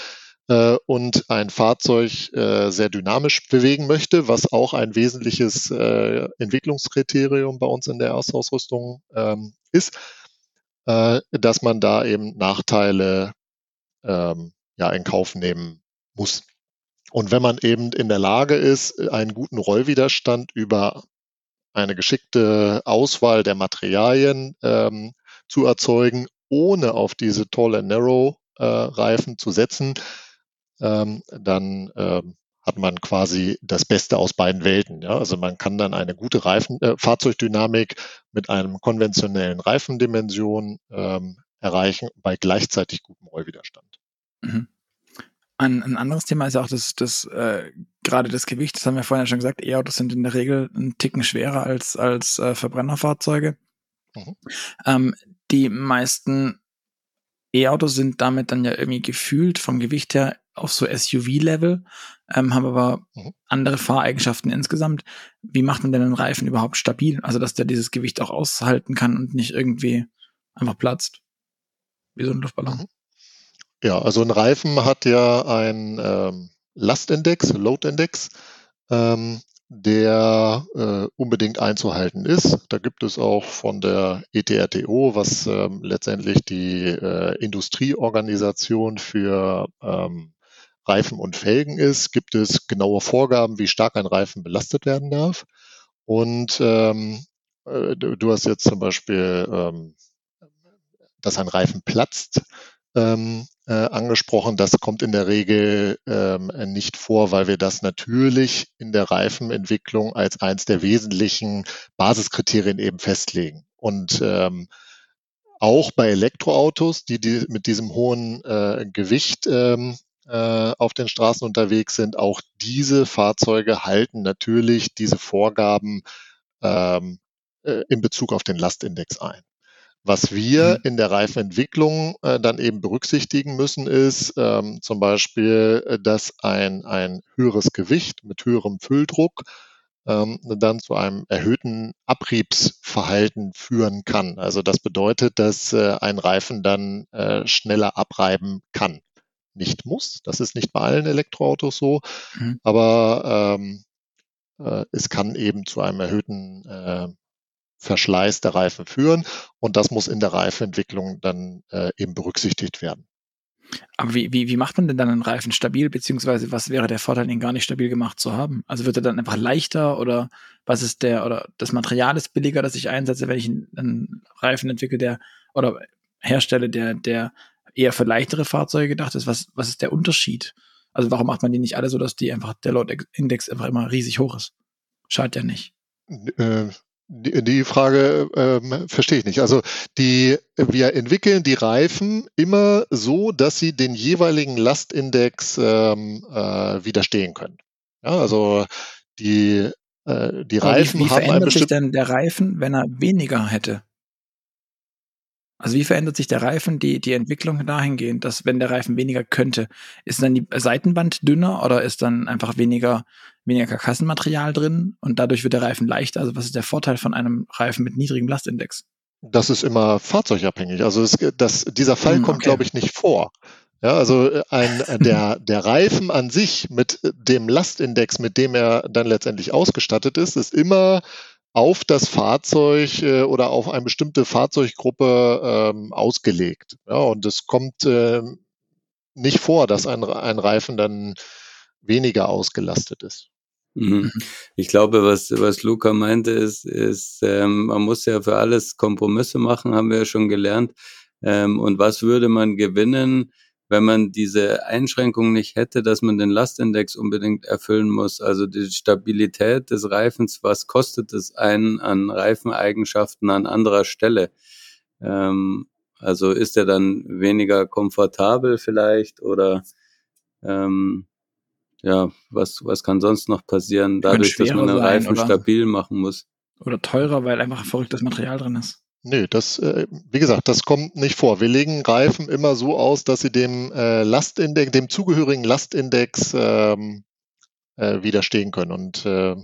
äh, und ein Fahrzeug äh, sehr dynamisch bewegen möchte, was auch ein wesentliches äh, Entwicklungskriterium bei uns in der Erstausrüstung ähm, ist, äh, dass man da eben Nachteile ähm, ja, in Kauf nehmen muss. Und wenn man eben in der Lage ist, einen guten Rollwiderstand über eine geschickte Auswahl der Materialien ähm, zu erzeugen, ohne auf diese Tall and Narrow äh, Reifen zu setzen, ähm, dann ähm, hat man quasi das Beste aus beiden Welten. Ja? Also man kann dann eine gute Reifen, äh, Fahrzeugdynamik mit einem konventionellen Reifendimension ähm, erreichen bei gleichzeitig gutem Rollwiderstand. Mhm. Ein, ein anderes Thema ist auch das, das äh, gerade das Gewicht, das haben wir vorhin ja schon gesagt, E-Autos sind in der Regel einen Ticken schwerer als, als äh, Verbrennerfahrzeuge. Mhm. Ähm, die meisten E-Autos sind damit dann ja irgendwie gefühlt vom Gewicht her auf so SUV-Level, ähm, haben aber mhm. andere Fahreigenschaften insgesamt. Wie macht man denn einen Reifen überhaupt stabil? Also, dass der dieses Gewicht auch aushalten kann und nicht irgendwie einfach platzt. Wie so ein Luftballon. Mhm. Ja, also ein Reifen hat ja einen ähm, Lastindex, Loadindex, ähm, der äh, unbedingt einzuhalten ist. Da gibt es auch von der ETRTO, was ähm, letztendlich die äh, Industrieorganisation für ähm, Reifen und Felgen ist, gibt es genaue Vorgaben, wie stark ein Reifen belastet werden darf. Und ähm, äh, du hast jetzt zum Beispiel, ähm, dass ein Reifen platzt, ähm, äh, angesprochen. Das kommt in der Regel ähm, nicht vor, weil wir das natürlich in der Reifenentwicklung als eins der wesentlichen Basiskriterien eben festlegen. Und ähm, auch bei Elektroautos, die, die mit diesem hohen äh, Gewicht ähm, äh, auf den Straßen unterwegs sind, auch diese Fahrzeuge halten natürlich diese Vorgaben ähm, äh, in Bezug auf den Lastindex ein. Was wir mhm. in der Reifenentwicklung äh, dann eben berücksichtigen müssen, ist ähm, zum Beispiel, äh, dass ein, ein höheres Gewicht mit höherem Fülldruck ähm, dann zu einem erhöhten Abriebsverhalten führen kann. Also das bedeutet, dass äh, ein Reifen dann äh, schneller abreiben kann. Nicht muss, das ist nicht bei allen Elektroautos so, mhm. aber ähm, äh, es kann eben zu einem erhöhten äh, Verschleiß der Reifen führen. Und das muss in der Reifenentwicklung dann äh, eben berücksichtigt werden. Aber wie, wie, wie macht man denn dann einen Reifen stabil, beziehungsweise was wäre der Vorteil, ihn gar nicht stabil gemacht zu haben? Also wird er dann einfach leichter oder was ist der, oder das Material ist billiger, das ich einsetze, wenn ich einen, Reifen entwickle, der oder herstelle, der, der eher für leichtere Fahrzeuge gedacht ist? Was, was ist der Unterschied? Also warum macht man die nicht alle so, dass die einfach, der Load-Index einfach immer riesig hoch ist? Schadet ja nicht. Äh, die, die Frage ähm, verstehe ich nicht. Also die, wir entwickeln die Reifen immer so, dass sie den jeweiligen Lastindex ähm, äh, widerstehen können. Ja, also die, äh, die Reifen wie, wie haben verändert sich denn der Reifen, wenn er weniger hätte? Also wie verändert sich der Reifen, die, die Entwicklung dahingehend, dass wenn der Reifen weniger könnte, ist dann die Seitenwand dünner oder ist dann einfach weniger, weniger Karkassenmaterial drin und dadurch wird der Reifen leichter? Also was ist der Vorteil von einem Reifen mit niedrigem Lastindex? Das ist immer fahrzeugabhängig. Also es, das, dieser Fall hm, kommt, okay. glaube ich, nicht vor. Ja, also äh, ein, der, der Reifen an sich mit dem Lastindex, mit dem er dann letztendlich ausgestattet ist, ist immer auf das Fahrzeug äh, oder auf eine bestimmte Fahrzeuggruppe ähm, ausgelegt. Ja, und es kommt äh, nicht vor, dass ein, ein Reifen dann weniger ausgelastet ist. Mhm. Ich glaube, was, was Luca meinte, ist, ist ähm, man muss ja für alles Kompromisse machen, haben wir ja schon gelernt. Ähm, und was würde man gewinnen, wenn man diese Einschränkung nicht hätte, dass man den Lastindex unbedingt erfüllen muss, also die Stabilität des Reifens, was kostet es einen an Reifeneigenschaften an anderer Stelle? Ähm, also ist er dann weniger komfortabel vielleicht oder ähm, ja, was, was kann sonst noch passieren, dadurch, dass man den sein, Reifen oder? stabil machen muss? Oder teurer, weil einfach verrücktes Material drin ist. Nö, das, äh, wie gesagt, das kommt nicht vor. Wir legen Reifen immer so aus, dass sie dem äh, Lastindex, dem zugehörigen Lastindex ähm, äh, widerstehen können. Und äh,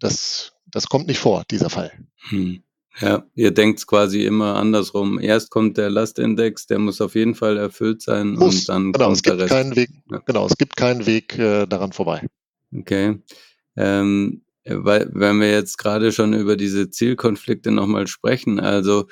das, das kommt nicht vor, dieser Fall. Hm. Ja, ihr denkt quasi immer andersrum. Erst kommt der Lastindex, der muss auf jeden Fall erfüllt sein muss, und dann genau, kommt es gibt der Rest. Keinen Weg, ja. Genau, es gibt keinen Weg daran vorbei. Okay. Ähm, weil, wenn wir jetzt gerade schon über diese Zielkonflikte nochmal sprechen, also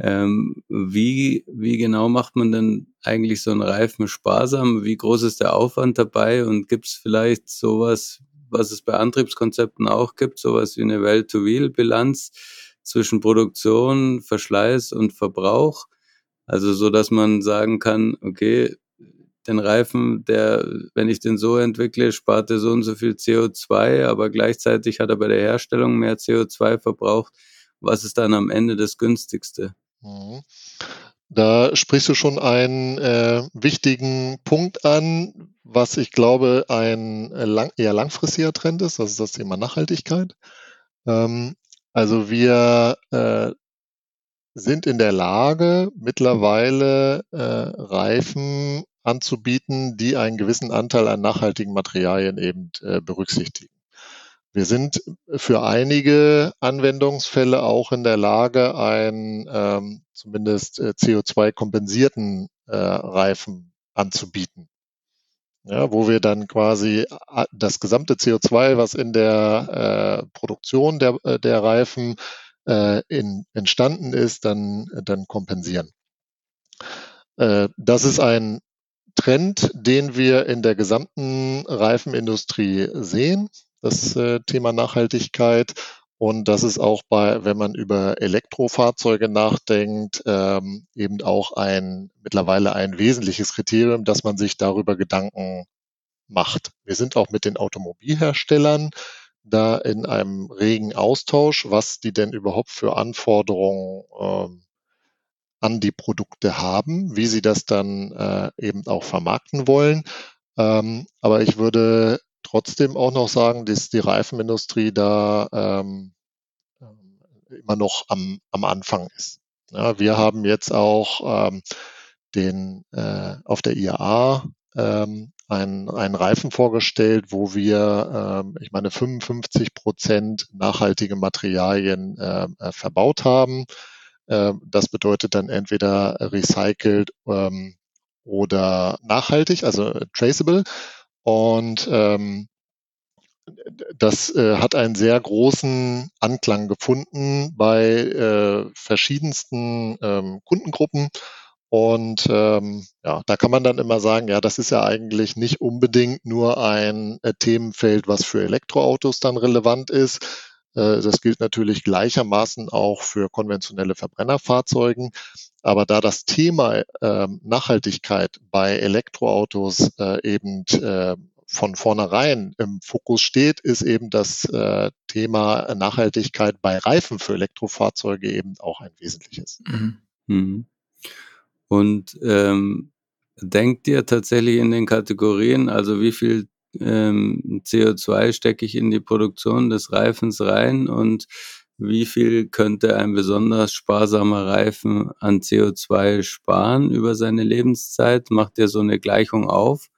ähm, wie, wie genau macht man denn eigentlich so einen Reifen sparsam? Wie groß ist der Aufwand dabei? Und gibt es vielleicht sowas, was es bei Antriebskonzepten auch gibt, sowas wie eine Well-to-Wheel-Bilanz zwischen Produktion, Verschleiß und Verbrauch? Also so, dass man sagen kann, okay, den Reifen, der, wenn ich den so entwickle, spart er so und so viel CO2, aber gleichzeitig hat er bei der Herstellung mehr CO2 verbraucht. Was ist dann am Ende das günstigste? Mhm. Da sprichst du schon einen äh, wichtigen Punkt an, was ich glaube ein äh, lang, eher langfristiger Trend ist. Das ist das Thema Nachhaltigkeit. Ähm, also wir äh, sind in der Lage, mittlerweile äh, Reifen anzubieten, die einen gewissen Anteil an nachhaltigen Materialien eben äh, berücksichtigen. Wir sind für einige Anwendungsfälle auch in der Lage, einen ähm, zumindest äh, CO2-kompensierten äh, Reifen anzubieten. Ja, wo wir dann quasi äh, das gesamte CO2, was in der äh, Produktion der, äh, der Reifen äh, in, entstanden ist, dann, dann kompensieren. Äh, das ist ein Trend, den wir in der gesamten Reifenindustrie sehen, das äh, Thema Nachhaltigkeit. Und das ist auch bei, wenn man über Elektrofahrzeuge nachdenkt, ähm, eben auch ein mittlerweile ein wesentliches Kriterium, dass man sich darüber Gedanken macht. Wir sind auch mit den Automobilherstellern da in einem regen Austausch, was die denn überhaupt für Anforderungen ähm, an die Produkte haben, wie sie das dann äh, eben auch vermarkten wollen. Ähm, aber ich würde trotzdem auch noch sagen, dass die Reifenindustrie da ähm, äh, immer noch am, am Anfang ist. Ja, wir haben jetzt auch ähm, den äh, auf der IAA ähm, einen, einen Reifen vorgestellt, wo wir, ähm, ich meine, 55 Prozent nachhaltige Materialien äh, äh verbaut haben. Ähm, das bedeutet dann entweder recycelt ähm, oder nachhaltig, also traceable. Und ähm, das äh, hat einen sehr großen Anklang gefunden bei äh, verschiedensten ähm, Kundengruppen. Und ähm, ja, da kann man dann immer sagen, ja, das ist ja eigentlich nicht unbedingt nur ein äh, Themenfeld, was für Elektroautos dann relevant ist, äh, das gilt natürlich gleichermaßen auch für konventionelle Verbrennerfahrzeugen. Aber da das Thema ähm, Nachhaltigkeit bei Elektroautos äh, eben äh, von vornherein im Fokus steht, ist eben das Thema Nachhaltigkeit bei Reifen für Elektrofahrzeuge eben auch ein wesentliches. Mhm. mhm. Und ähm, denkt ihr tatsächlich in den Kategorien, also wie viel ähm, CO2 stecke ich in die Produktion des Reifens rein und wie viel könnte ein besonders sparsamer Reifen an CO2 sparen über seine Lebenszeit? Macht ihr so eine Gleichung auf?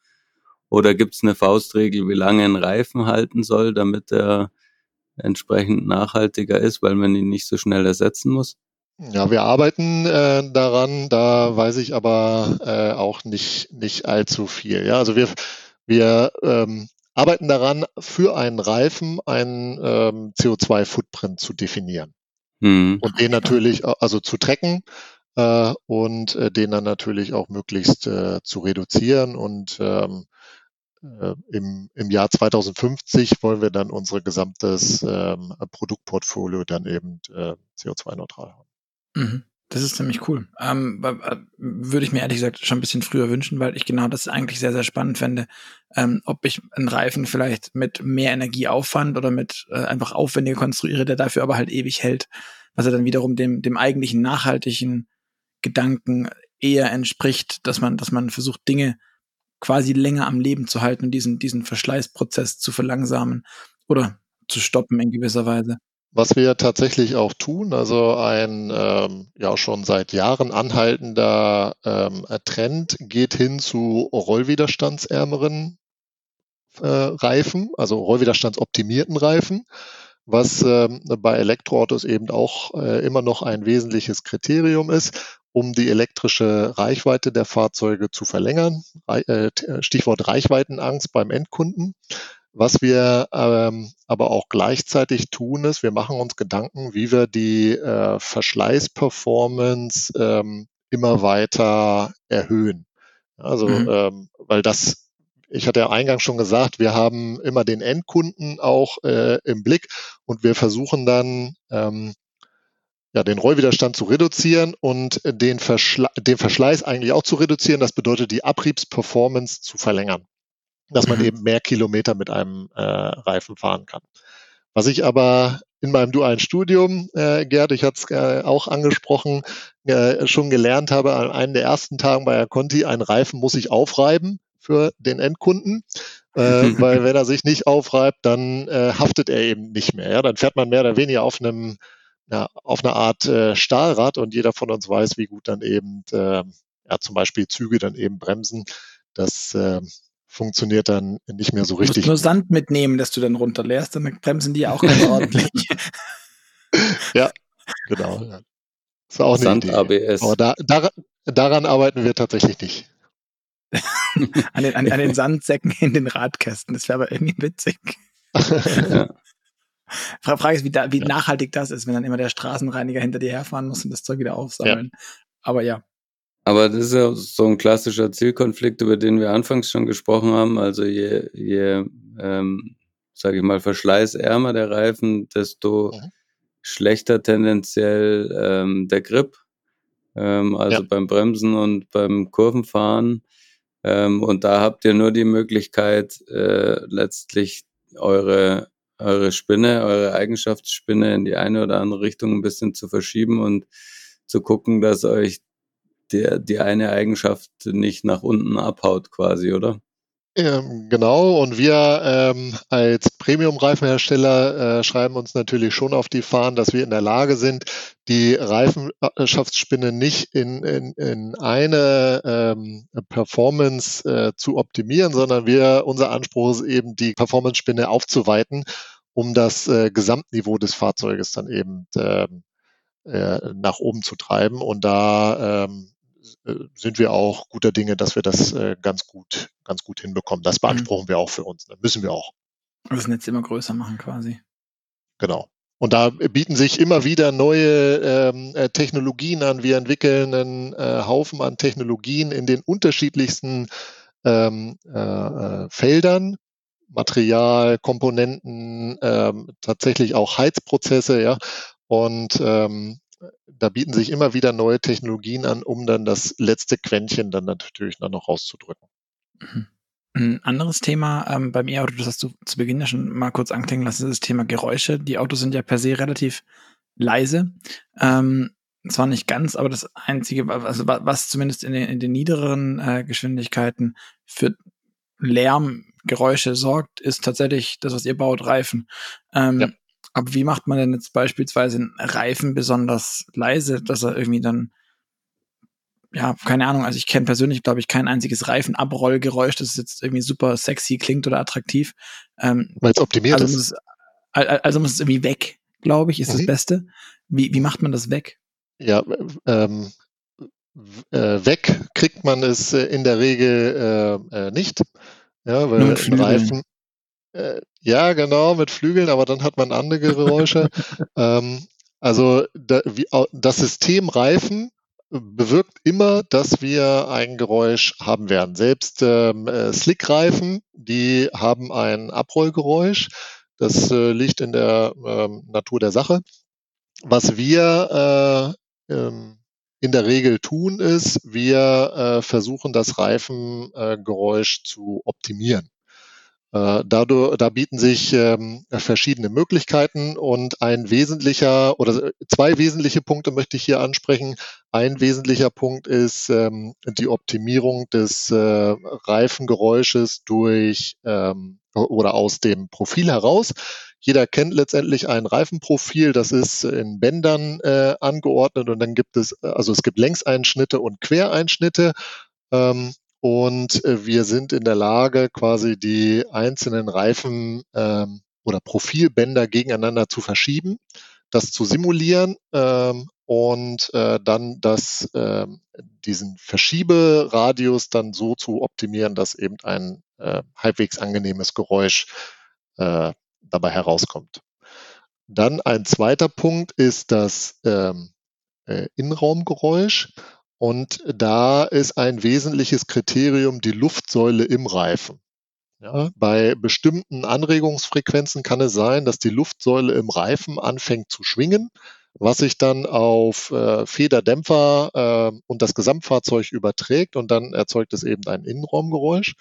Oder gibt es eine Faustregel, wie lange ein Reifen halten soll, damit er entsprechend nachhaltiger ist, weil man ihn nicht so schnell ersetzen muss? Ja, wir arbeiten äh, daran, da weiß ich aber äh, auch nicht, nicht allzu viel. Ja, also wir, wir ähm, arbeiten daran, für einen Reifen einen ähm, CO2-Footprint zu definieren. Mhm. Und den natürlich, also zu tracken äh, und äh, den dann natürlich auch möglichst äh, zu reduzieren. Und ähm, äh, im, im Jahr 2050 wollen wir dann unser gesamtes ähm, Produktportfolio dann eben äh, CO2-neutral haben. Mhm. Das ist ziemlich cool. Ähm, äh, würde ich mir ehrlich gesagt schon ein bisschen früher wünschen, weil ich genau das eigentlich sehr, sehr spannend fände, ähm, ob ich einen Reifen vielleicht mit mehr Energieaufwand oder mit äh, einfach aufwendiger konstruiere, der dafür aber halt ewig hält, was er dann wiederum dem, dem eigentlichen nachhaltigen Gedanken eher entspricht, dass man, dass man versucht, Dinge quasi länger am Leben zu halten und diesen, diesen Verschleißprozess zu verlangsamen oder zu stoppen in gewisser Weise. Was wir tatsächlich auch tun, also ein ähm, ja schon seit Jahren anhaltender ähm, Trend geht hin zu rollwiderstandsärmeren äh, Reifen, also rollwiderstandsoptimierten Reifen, was ähm, bei Elektroautos eben auch äh, immer noch ein wesentliches Kriterium ist, um die elektrische Reichweite der Fahrzeuge zu verlängern. Äh, Stichwort Reichweitenangst beim Endkunden. Was wir ähm, aber auch gleichzeitig tun, ist, wir machen uns Gedanken, wie wir die äh, Verschleißperformance ähm, immer weiter erhöhen. Also, mhm. ähm, weil das, ich hatte ja eingangs schon gesagt, wir haben immer den Endkunden auch äh, im Blick und wir versuchen dann, ähm, ja, den Rollwiderstand zu reduzieren und den, Verschle den Verschleiß eigentlich auch zu reduzieren. Das bedeutet, die Abriebsperformance zu verlängern dass man eben mehr Kilometer mit einem äh, Reifen fahren kann. Was ich aber in meinem dualen Studium, äh, Gerd, ich hatte es äh, auch angesprochen, äh, schon gelernt habe an einem der ersten Tagen bei Conti, ein Reifen muss sich aufreiben für den Endkunden, äh, weil wenn er sich nicht aufreibt, dann äh, haftet er eben nicht mehr. Ja? Dann fährt man mehr oder weniger auf einem ja, auf einer Art äh, Stahlrad und jeder von uns weiß, wie gut dann eben äh, ja, zum Beispiel Züge dann eben bremsen. Das äh, funktioniert dann nicht mehr so richtig. Du musst nur Sand mitnehmen, dass du dann runterleerst, dann bremsen die auch ganz ordentlich. ja, genau. Ja. ist auch eine Sand Idee. ABS. Aber da, daran, daran arbeiten wir tatsächlich nicht. an, den, an, an, den Sandsäcken in den Radkästen. Das wäre aber irgendwie witzig. ja. Frage ist, wie, da, wie ja. nachhaltig das ist, wenn dann immer der Straßenreiniger hinter dir herfahren muss und das Zeug wieder aufsammeln. Ja. Aber ja, aber das ist ja so ein klassischer Zielkonflikt, über den wir anfangs schon gesprochen haben. Also je, je ähm, sage ich mal, verschleißärmer der Reifen, desto mhm. schlechter tendenziell ähm, der Grip. Ähm, also ja. beim Bremsen und beim Kurvenfahren. Ähm, und da habt ihr nur die Möglichkeit, äh, letztlich eure, eure Spinne, eure Eigenschaftsspinne in die eine oder andere Richtung ein bisschen zu verschieben und zu gucken, dass euch der, die eine Eigenschaft nicht nach unten abhaut quasi, oder? Ähm, genau, und wir ähm, als Premium-Reifenhersteller äh, schreiben uns natürlich schon auf die Fahnen, dass wir in der Lage sind, die Reifenschaftsspinne nicht in, in, in eine ähm, Performance äh, zu optimieren, sondern wir, unser Anspruch ist eben, die Performance-Spinne aufzuweiten, um das äh, Gesamtniveau des Fahrzeuges dann eben ähm, äh, nach oben zu treiben. Und da ähm, äh, sind wir auch guter Dinge, dass wir das äh, ganz gut, ganz gut hinbekommen. Das mhm. beanspruchen mhm. wir auch für uns. Das müssen wir auch. Das Netz immer größer machen quasi. Genau. Und da bieten sich immer wieder neue ähm, äh, Technologien an. Wir entwickeln einen äh, Haufen an Technologien in den unterschiedlichsten ähm, äh, Feldern. Material, Komponenten, ähm, tatsächlich auch Heizprozesse, ja. Und ähm, da bieten sich immer wieder neue Technologien an, um dann das letzte Quäntchen dann natürlich noch rauszudrücken. Mhm. Ein anderes Thema ähm, beim E-Auto, das hast du zu Beginn ja schon mal kurz anklingen lassen, ist das Thema Geräusche. Die Autos sind ja per se relativ leise. Ähm, zwar nicht ganz, aber das Einzige, also was zumindest in den, in den niederen äh, Geschwindigkeiten für Lärm, Geräusche sorgt, ist tatsächlich das, was ihr baut, Reifen. Ähm, ja. Aber wie macht man denn jetzt beispielsweise einen Reifen besonders leise, dass er irgendwie dann, ja, keine Ahnung, also ich kenne persönlich, glaube ich, kein einziges Reifenabrollgeräusch, das jetzt irgendwie super sexy klingt oder attraktiv. Ähm, Weil es optimiert also ist. Muss es, also muss es irgendwie weg, glaube ich, ist mhm. das Beste. Wie, wie macht man das weg? Ja, ähm, äh, weg kriegt man es äh, in der Regel äh, äh nicht. Ja, weil ein Reifen, ja, genau, mit Flügeln, aber dann hat man andere Geräusche. ähm, also da, wie, das System Reifen bewirkt immer, dass wir ein Geräusch haben werden. Selbst ähm, äh, Slick-Reifen, die haben ein Abrollgeräusch. Das äh, liegt in der ähm, Natur der Sache. Was wir äh, ähm, in der Regel tun, ist, wir äh, versuchen das Reifengeräusch zu optimieren. Äh, dadurch, da bieten sich ähm, verschiedene Möglichkeiten und ein wesentlicher oder zwei wesentliche Punkte möchte ich hier ansprechen. Ein wesentlicher Punkt ist ähm, die Optimierung des äh, Reifengeräusches durch ähm, oder aus dem Profil heraus. Jeder kennt letztendlich ein Reifenprofil, das ist in Bändern äh, angeordnet und dann gibt es, also es gibt Längseinschnitte und Quereinschnitte. Ähm, und äh, wir sind in der Lage, quasi die einzelnen Reifen ähm, oder Profilbänder gegeneinander zu verschieben, das zu simulieren ähm, und äh, dann das, äh, diesen Verschieberadius dann so zu optimieren, dass eben ein äh, halbwegs angenehmes Geräusch äh, dabei herauskommt. Dann ein zweiter Punkt ist das ähm, äh, Innenraumgeräusch. Und da ist ein wesentliches Kriterium die Luftsäule im Reifen. Ja, bei bestimmten Anregungsfrequenzen kann es sein, dass die Luftsäule im Reifen anfängt zu schwingen, was sich dann auf äh, Federdämpfer äh, und das Gesamtfahrzeug überträgt und dann erzeugt es eben ein Innenraumgeräusch.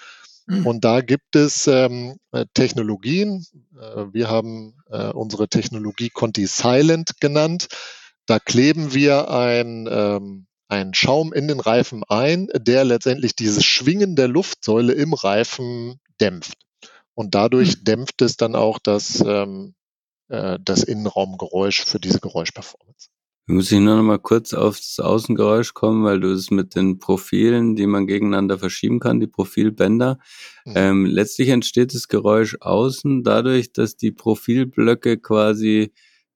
Mhm. Und da gibt es ähm, äh, Technologien. Äh, wir haben äh, unsere Technologie Conti Silent genannt. Da kleben wir ein ähm, einen Schaum in den Reifen ein, der letztendlich dieses Schwingen der Luftsäule im Reifen dämpft. Und dadurch hm. dämpft es dann auch das, ähm, äh, das Innenraumgeräusch für diese Geräuschperformance. Muss ich nur noch mal kurz aufs Außengeräusch kommen, weil du es mit den Profilen, die man gegeneinander verschieben kann, die Profilbänder. Mhm. Ähm, letztlich entsteht das Geräusch außen dadurch, dass die Profilblöcke quasi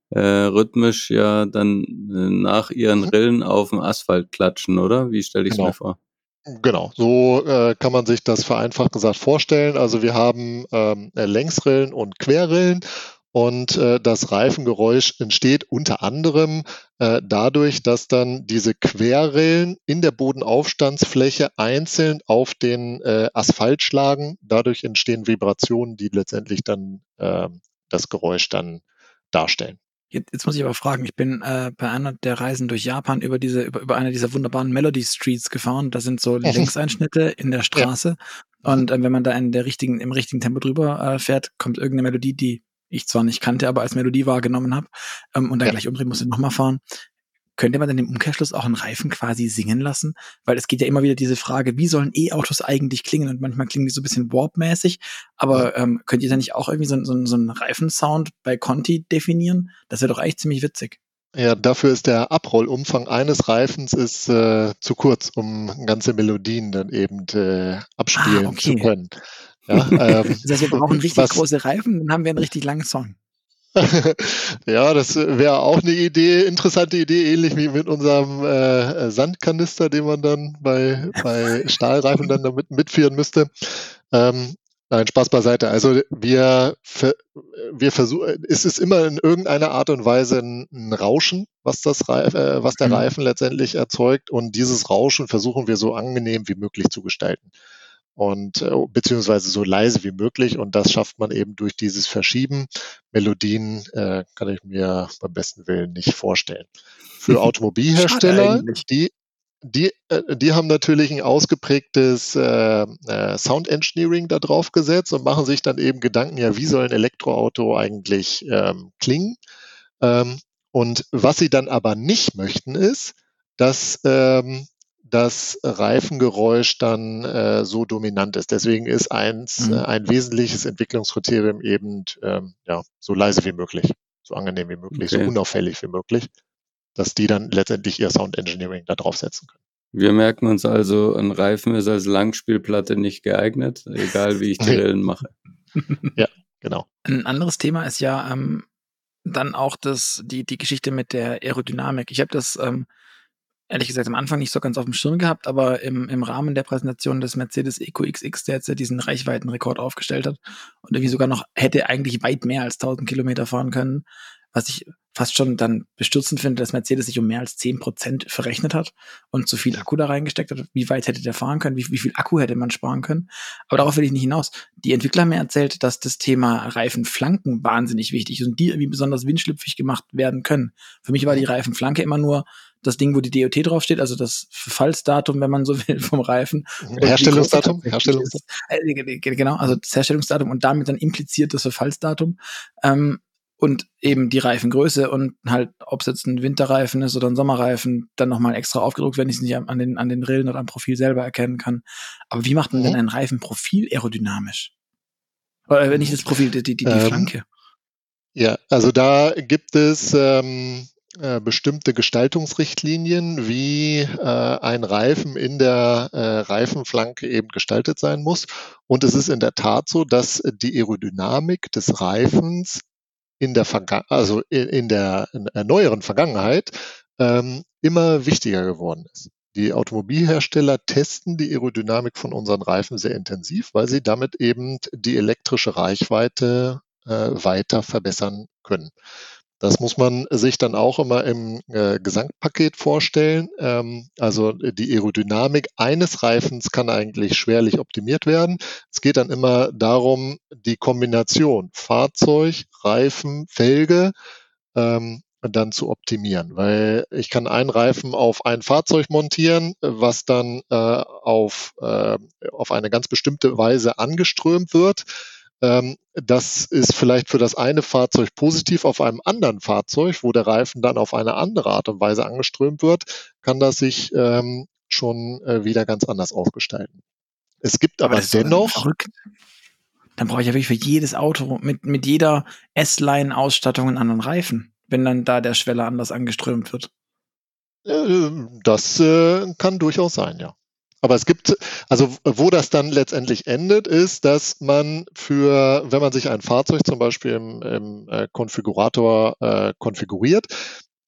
äh, rhythmisch ja dann äh, nach ihren mhm. Rillen auf dem Asphalt klatschen, oder? Wie stelle ich es genau. mir vor? Genau, so äh, kann man sich das vereinfacht gesagt vorstellen. Also wir haben ähm, Längsrillen und Querrillen und äh, das Reifengeräusch entsteht unter anderem äh, dadurch, dass dann diese Querrillen in der Bodenaufstandsfläche einzeln auf den äh, Asphalt schlagen. Dadurch entstehen Vibrationen, die letztendlich dann äh, das Geräusch dann darstellen. Jetzt, jetzt muss ich aber fragen, ich bin äh, bei einer der Reisen durch Japan über diese, über, über eine dieser wunderbaren Melody Streets gefahren. Da sind so Linkseinschnitte in der Straße. Ja. Und äh, wenn man da in der richtigen, im richtigen Tempo drüber äh, fährt, kommt irgendeine Melodie, die ich zwar nicht kannte, aber als Melodie wahrgenommen habe ähm, und dann ja. gleich umdrehen musste, nochmal fahren könnte man dann im Umkehrschluss auch einen Reifen quasi singen lassen? Weil es geht ja immer wieder diese Frage, wie sollen E-Autos eigentlich klingen? Und manchmal klingen die so ein bisschen warp-mäßig. Aber ähm, könnt ihr da nicht auch irgendwie so, so, so einen Reifensound bei Conti definieren? Das wäre doch eigentlich ziemlich witzig. Ja, dafür ist der Abrollumfang eines Reifens ist äh, zu kurz, um ganze Melodien dann eben äh, abspielen ah, okay. zu können. Ja, ähm, das heißt, wir brauchen richtig was, große Reifen, dann haben wir einen richtig langen Song. ja, das wäre auch eine Idee, interessante Idee, ähnlich wie mit unserem äh, Sandkanister, den man dann bei, bei Stahlreifen dann damit mitführen müsste. Ähm, nein, Spaß beiseite. Also wir, wir versuchen, es ist immer in irgendeiner Art und Weise ein, Rauschen, was das Reif, äh, was der mhm. Reifen letztendlich erzeugt. Und dieses Rauschen versuchen wir so angenehm wie möglich zu gestalten und äh, beziehungsweise so leise wie möglich und das schafft man eben durch dieses Verschieben. Melodien äh, kann ich mir beim besten Willen nicht vorstellen. Für Automobilhersteller, die die, äh, die haben natürlich ein ausgeprägtes äh, äh, Sound Engineering da drauf gesetzt und machen sich dann eben Gedanken, ja, wie soll ein Elektroauto eigentlich ähm, klingen? Ähm, und was sie dann aber nicht möchten, ist, dass ähm, das Reifengeräusch dann äh, so dominant ist. Deswegen ist eins, mhm. äh, ein wesentliches Entwicklungskriterium eben ähm, ja, so leise wie möglich, so angenehm wie möglich, okay. so unauffällig wie möglich, dass die dann letztendlich ihr Sound Engineering da draufsetzen können. Wir merken uns also, ein Reifen ist als Langspielplatte nicht geeignet, egal wie ich die Rillen mache. ja, genau. Ein anderes Thema ist ja ähm, dann auch das, die, die Geschichte mit der Aerodynamik. Ich habe das ähm, ehrlich gesagt am Anfang nicht so ganz auf dem Schirm gehabt, aber im, im Rahmen der Präsentation des Mercedes EQXX, der jetzt ja diesen Reichweitenrekord aufgestellt hat und irgendwie sogar noch hätte eigentlich weit mehr als 1000 Kilometer fahren können, was ich fast schon dann bestürzend finde, dass Mercedes sich um mehr als zehn Prozent verrechnet hat und zu viel Akku da reingesteckt hat. Wie weit hätte der fahren können? Wie, wie viel Akku hätte man sparen können? Aber darauf will ich nicht hinaus. Die Entwickler haben mir erzählt, dass das Thema Reifenflanken wahnsinnig wichtig ist und die irgendwie besonders windschlüpfig gemacht werden können. Für mich war die Reifenflanke immer nur das Ding, wo die DOT draufsteht, also das Verfallsdatum, wenn man so will, vom Reifen. Herstellungsdatum? Herstellungsdatum. Äh, genau, also das Herstellungsdatum und damit dann impliziert das Verfallsdatum. Ähm, und eben die Reifengröße und halt, ob es jetzt ein Winterreifen ist oder ein Sommerreifen, dann nochmal extra aufgedruckt, wenn ich es nicht an den, an den Rillen oder am Profil selber erkennen kann. Aber wie macht man mhm. denn ein Reifenprofil aerodynamisch? Oder wenn nicht das Profil, die, die, die ähm, Flanke. Ja, also da gibt es ähm, äh, bestimmte Gestaltungsrichtlinien, wie äh, ein Reifen in der äh, Reifenflanke eben gestaltet sein muss. Und es ist in der Tat so, dass die Aerodynamik des Reifens in der, Verga also in der, in der neueren Vergangenheit ähm, immer wichtiger geworden ist. Die Automobilhersteller testen die Aerodynamik von unseren Reifen sehr intensiv, weil sie damit eben die elektrische Reichweite äh, weiter verbessern können. Das muss man sich dann auch immer im äh, Gesamtpaket vorstellen. Ähm, also die Aerodynamik eines Reifens kann eigentlich schwerlich optimiert werden. Es geht dann immer darum, die Kombination Fahrzeug, Reifen, Felge ähm, dann zu optimieren, weil ich kann einen Reifen auf ein Fahrzeug montieren, was dann äh, auf, äh, auf eine ganz bestimmte Weise angeströmt wird das ist vielleicht für das eine Fahrzeug positiv, auf einem anderen Fahrzeug, wo der Reifen dann auf eine andere Art und Weise angeströmt wird, kann das sich ähm, schon äh, wieder ganz anders ausgestalten. Es gibt aber, aber dennoch. Dann brauche ich ja wirklich für jedes Auto mit, mit jeder S-Line-Ausstattung einen anderen Reifen, wenn dann da der Schweller anders angeströmt wird. Äh, das äh, kann durchaus sein, ja. Aber es gibt, also wo das dann letztendlich endet, ist, dass man für, wenn man sich ein Fahrzeug zum Beispiel im, im äh, Konfigurator äh, konfiguriert,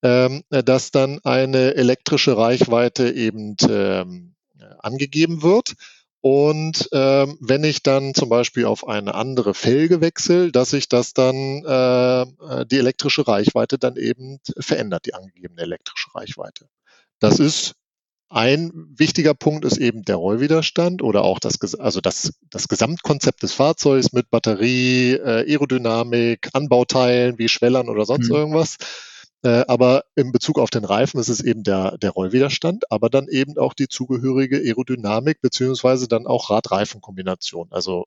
ähm, dass dann eine elektrische Reichweite eben ähm, angegeben wird. Und ähm, wenn ich dann zum Beispiel auf eine andere Felge wechsle, dass sich das dann äh, äh die elektrische Reichweite dann eben verändert, die angegebene elektrische Reichweite. Das ist ein wichtiger Punkt ist eben der Rollwiderstand oder auch das, also das, das Gesamtkonzept des Fahrzeugs mit Batterie, äh, Aerodynamik, Anbauteilen wie Schwellern oder sonst mhm. irgendwas. Äh, aber in Bezug auf den Reifen ist es eben der, der Rollwiderstand, aber dann eben auch die zugehörige Aerodynamik beziehungsweise dann auch Rad-Reifen-Kombination, also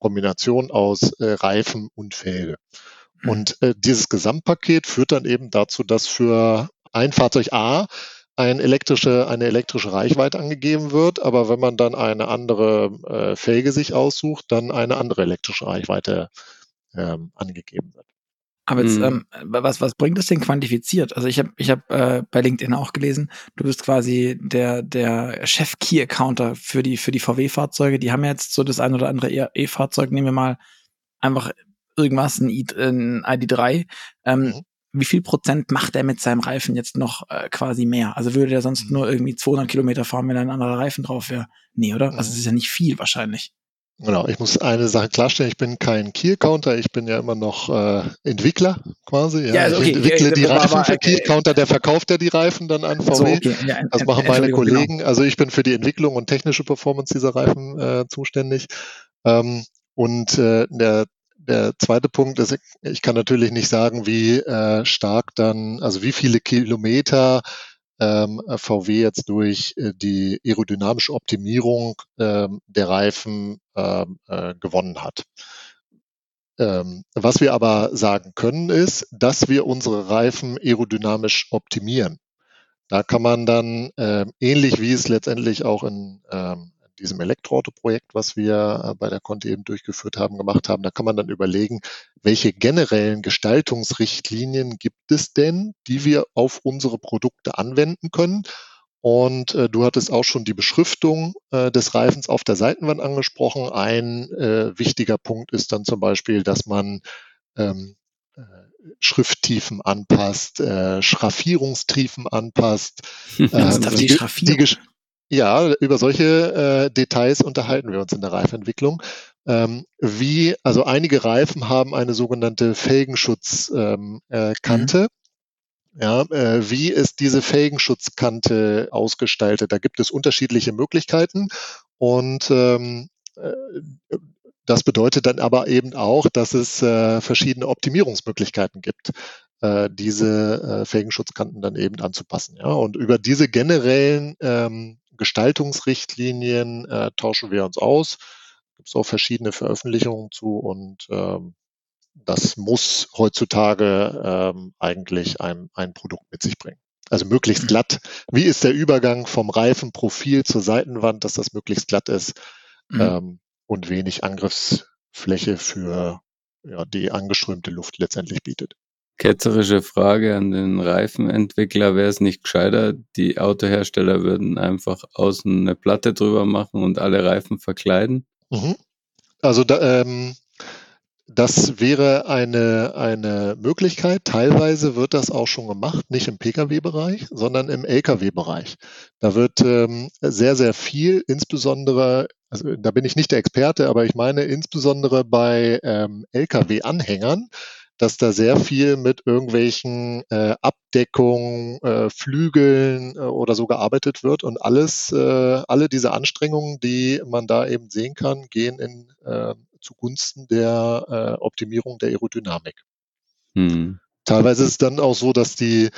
Kombination aus äh, Reifen und Felge. Mhm. Und äh, dieses Gesamtpaket führt dann eben dazu, dass für ein Fahrzeug A ein elektrische, eine elektrische Reichweite angegeben wird, aber wenn man dann eine andere äh, Felge sich aussucht, dann eine andere elektrische Reichweite ähm, angegeben wird. Aber jetzt, mhm. ähm, was, was bringt das denn quantifiziert? Also ich habe ich hab, äh, bei LinkedIn auch gelesen, du bist quasi der, der Chef-Key-Accounter für die, für die VW-Fahrzeuge. Die haben jetzt so das ein oder andere E-Fahrzeug, nehmen wir mal einfach irgendwas, ein, I, ein ID3. Ähm, mhm wie viel Prozent macht er mit seinem Reifen jetzt noch äh, quasi mehr? Also würde er sonst mhm. nur irgendwie 200 Kilometer fahren, wenn ein anderer Reifen drauf wäre? Nee, oder? Also es ist ja nicht viel wahrscheinlich. Genau, ich muss eine Sache klarstellen, ich bin kein Key-Counter, ich bin ja immer noch äh, Entwickler quasi. Ja. ja also okay, ich entwickle okay, die Reifen für Key-Counter, der verkauft ja die Reifen dann an VW. So, okay. ja, das machen meine genau. Kollegen. Genau. Also ich bin für die Entwicklung und technische Performance dieser Reifen äh, zuständig. Ähm, und äh, der der zweite Punkt ist, ich kann natürlich nicht sagen, wie äh, stark dann, also wie viele Kilometer ähm, VW jetzt durch äh, die aerodynamische Optimierung ähm, der Reifen ähm, äh, gewonnen hat. Ähm, was wir aber sagen können, ist, dass wir unsere Reifen aerodynamisch optimieren. Da kann man dann äh, ähnlich wie es letztendlich auch in ähm, diesem Elektroauto-Projekt, was wir äh, bei der Conti eben durchgeführt haben, gemacht haben. Da kann man dann überlegen, welche generellen Gestaltungsrichtlinien gibt es denn, die wir auf unsere Produkte anwenden können. Und äh, du hattest auch schon die Beschriftung äh, des Reifens auf der Seitenwand angesprochen. Ein äh, wichtiger Punkt ist dann zum Beispiel, dass man ähm, äh, Schrifttiefen anpasst, äh, Schraffierungstiefen anpasst. Äh, die, die, die, ja, über solche äh, Details unterhalten wir uns in der Reifentwicklung. Ähm, wie, also einige Reifen haben eine sogenannte Felgenschutzkante. Ähm, äh. Mhm. Ja, äh, wie ist diese Felgenschutzkante ausgestaltet? Da gibt es unterschiedliche Möglichkeiten und ähm, äh, das bedeutet dann aber eben auch, dass es äh, verschiedene Optimierungsmöglichkeiten gibt, äh, diese äh, Felgenschutzkanten dann eben anzupassen. Ja? Und über diese generellen ähm, Gestaltungsrichtlinien äh, tauschen wir uns aus. Gibt es auch verschiedene Veröffentlichungen zu und ähm, das muss heutzutage ähm, eigentlich ein, ein Produkt mit sich bringen. Also möglichst mhm. glatt. Wie ist der Übergang vom Reifenprofil zur Seitenwand, dass das möglichst glatt ist mhm. ähm, und wenig Angriffsfläche für ja, die angeströmte Luft letztendlich bietet. Ketzerische Frage an den Reifenentwickler. Wäre es nicht gescheiter, die Autohersteller würden einfach außen eine Platte drüber machen und alle Reifen verkleiden? Mhm. Also da, ähm, das wäre eine, eine Möglichkeit. Teilweise wird das auch schon gemacht, nicht im Pkw-Bereich, sondern im Lkw-Bereich. Da wird ähm, sehr, sehr viel, insbesondere, also da bin ich nicht der Experte, aber ich meine insbesondere bei ähm, Lkw-Anhängern, dass da sehr viel mit irgendwelchen äh, Abdeckungen, äh, Flügeln äh, oder so gearbeitet wird und alles, äh, alle diese Anstrengungen, die man da eben sehen kann, gehen in äh, zugunsten der äh, Optimierung der Aerodynamik. Hm. Teilweise ist es dann auch so, dass die,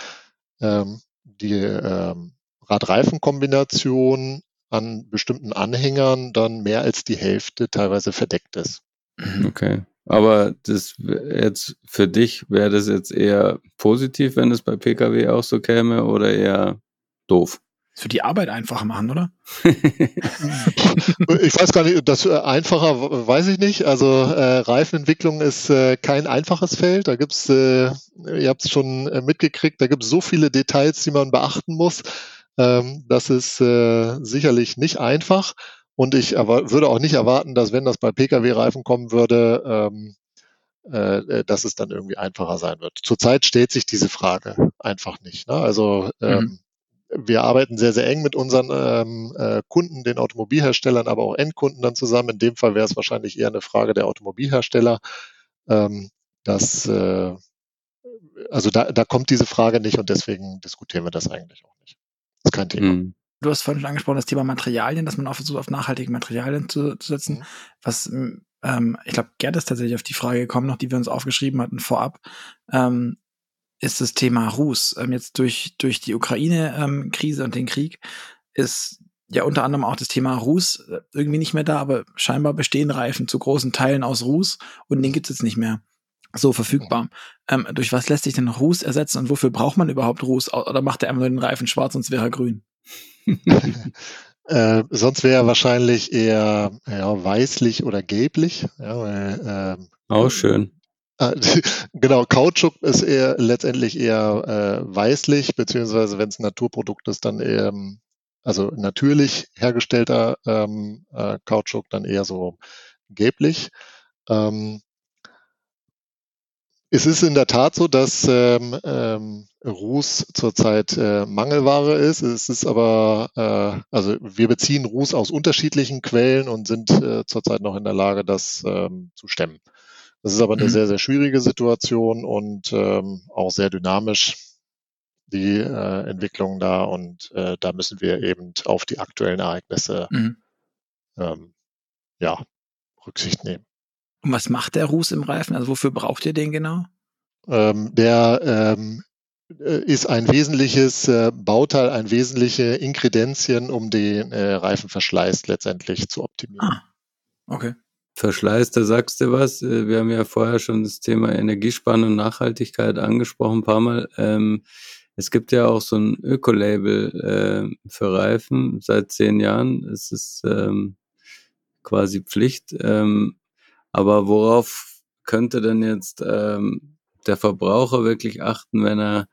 ähm, die ähm, Radreifenkombination an bestimmten Anhängern dann mehr als die Hälfte teilweise verdeckt ist. Okay. Aber das jetzt für dich wäre das jetzt eher positiv, wenn es bei Pkw auch so käme, oder eher doof? Das wird die Arbeit einfacher machen, oder? ich weiß gar nicht, das äh, einfacher weiß ich nicht. Also äh, Reifenentwicklung ist äh, kein einfaches Feld. Da gibt's, äh, ihr habt es schon äh, mitgekriegt, da gibt es so viele Details, die man beachten muss. Ähm, das ist äh, sicherlich nicht einfach. Und ich würde auch nicht erwarten, dass wenn das bei Pkw-Reifen kommen würde, ähm, äh, äh, dass es dann irgendwie einfacher sein wird. Zurzeit stellt sich diese Frage einfach nicht. Ne? Also ähm, mhm. wir arbeiten sehr, sehr eng mit unseren ähm, äh, Kunden, den Automobilherstellern, aber auch Endkunden dann zusammen. In dem Fall wäre es wahrscheinlich eher eine Frage der Automobilhersteller. Ähm, dass, äh, also da, da kommt diese Frage nicht und deswegen diskutieren wir das eigentlich auch nicht. Das ist kein Thema. Mhm. Du hast vorhin schon angesprochen, das Thema Materialien, dass man auch versucht, auf nachhaltige Materialien zu, zu setzen. Mhm. Was, ähm, ich glaube, Gerd ist tatsächlich auf die Frage gekommen, noch die wir uns aufgeschrieben hatten vorab. Ähm, ist das Thema Ruß. Ähm, jetzt durch, durch die Ukraine-Krise ähm, und den Krieg ist ja unter anderem auch das Thema Ruß äh, irgendwie nicht mehr da, aber scheinbar bestehen Reifen zu großen Teilen aus Ruß und den gibt es jetzt nicht mehr so verfügbar. Ähm, durch was lässt sich denn Ruß ersetzen und wofür braucht man überhaupt Ruß? Oder macht er einfach nur den Reifen schwarz, sonst wäre er grün? äh, sonst wäre er wahrscheinlich eher ja, weißlich oder gelblich. Ja, weil, äh, Auch schön. Äh, genau, Kautschuk ist eher letztendlich eher äh, weißlich, beziehungsweise wenn es ein Naturprodukt ist, dann eher, also natürlich hergestellter ähm, äh, Kautschuk, dann eher so gelblich. Ähm, es ist in der Tat so, dass ähm, ähm, Ruß zurzeit äh, Mangelware ist. Es ist aber, äh, also wir beziehen Ruß aus unterschiedlichen Quellen und sind äh, zurzeit noch in der Lage, das ähm, zu stemmen. Das ist aber eine mhm. sehr, sehr schwierige Situation und ähm, auch sehr dynamisch, die äh, Entwicklung da. Und äh, da müssen wir eben auf die aktuellen Ereignisse mhm. ähm, ja, Rücksicht nehmen. Und was macht der Ruß im Reifen? Also wofür braucht ihr den genau? Ähm, der ähm, äh, ist ein wesentliches äh, Bauteil, ein wesentliche Inkredenzien, um den äh, Reifenverschleiß letztendlich zu optimieren. Ah, okay. Verschleiß, da sagst du was. Äh, wir haben ja vorher schon das Thema Energiesparen und Nachhaltigkeit angesprochen, ein paar Mal. Ähm, es gibt ja auch so ein Ökolabel äh, für Reifen seit zehn Jahren. Es ist ähm, quasi Pflicht. Ähm, aber worauf könnte denn jetzt ähm, der Verbraucher wirklich achten, wenn er,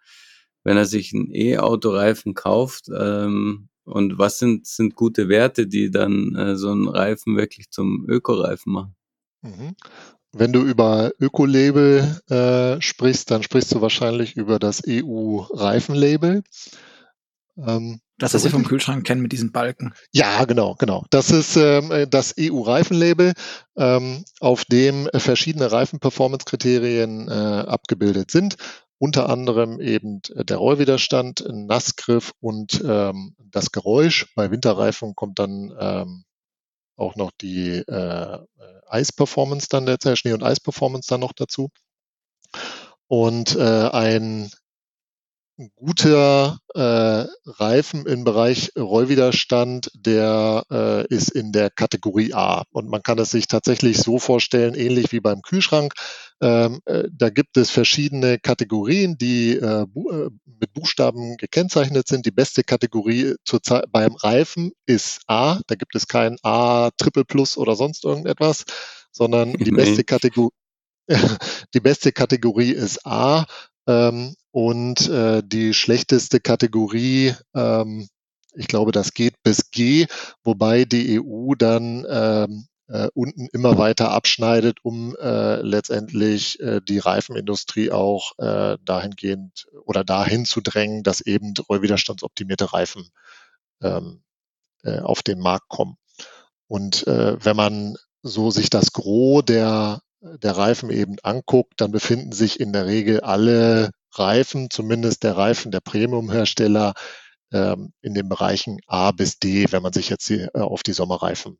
wenn er sich einen E-Auto-Reifen kauft? Ähm, und was sind, sind gute Werte, die dann äh, so einen Reifen wirklich zum Ökoreifen machen? Mhm. Wenn du über Ökolabel äh, sprichst, dann sprichst du wahrscheinlich über das EU-Reifenlabel. Ähm, das, was wir vom Kühlschrank kennen mit diesen Balken. Ja, genau, genau. Das ist ähm, das EU-Reifenlabel, ähm, auf dem verschiedene Reifenperformance-Kriterien äh, abgebildet sind. unter anderem eben der Rollwiderstand, Nassgriff und ähm, das Geräusch. Bei Winterreifen kommt dann ähm, auch noch die äh, Eisperformance dann, der Schnee- und Eisperformance dann noch dazu. Und äh, ein guter äh, Reifen im Bereich Rollwiderstand, der äh, ist in der Kategorie A. Und man kann es sich tatsächlich so vorstellen, ähnlich wie beim Kühlschrank. Ähm, äh, da gibt es verschiedene Kategorien, die äh, bu äh, mit Buchstaben gekennzeichnet sind. Die beste Kategorie zurzeit beim Reifen ist A. Da gibt es kein A, Triple Plus oder sonst irgendetwas, sondern die beste Kategorie die beste Kategorie ist A. Ähm, und äh, die schlechteste Kategorie, ähm, ich glaube, das geht bis G, wobei die EU dann ähm, äh, unten immer weiter abschneidet, um äh, letztendlich äh, die Reifenindustrie auch äh, dahingehend oder dahin zu drängen, dass eben rollwiderstandsoptimierte Reifen ähm, äh, auf den Markt kommen. Und äh, wenn man so sich das Gros der der Reifen eben anguckt, dann befinden sich in der Regel alle Reifen, zumindest der Reifen der Premium-Hersteller, ähm, in den Bereichen A bis D, wenn man sich jetzt die, äh, auf die Sommerreifen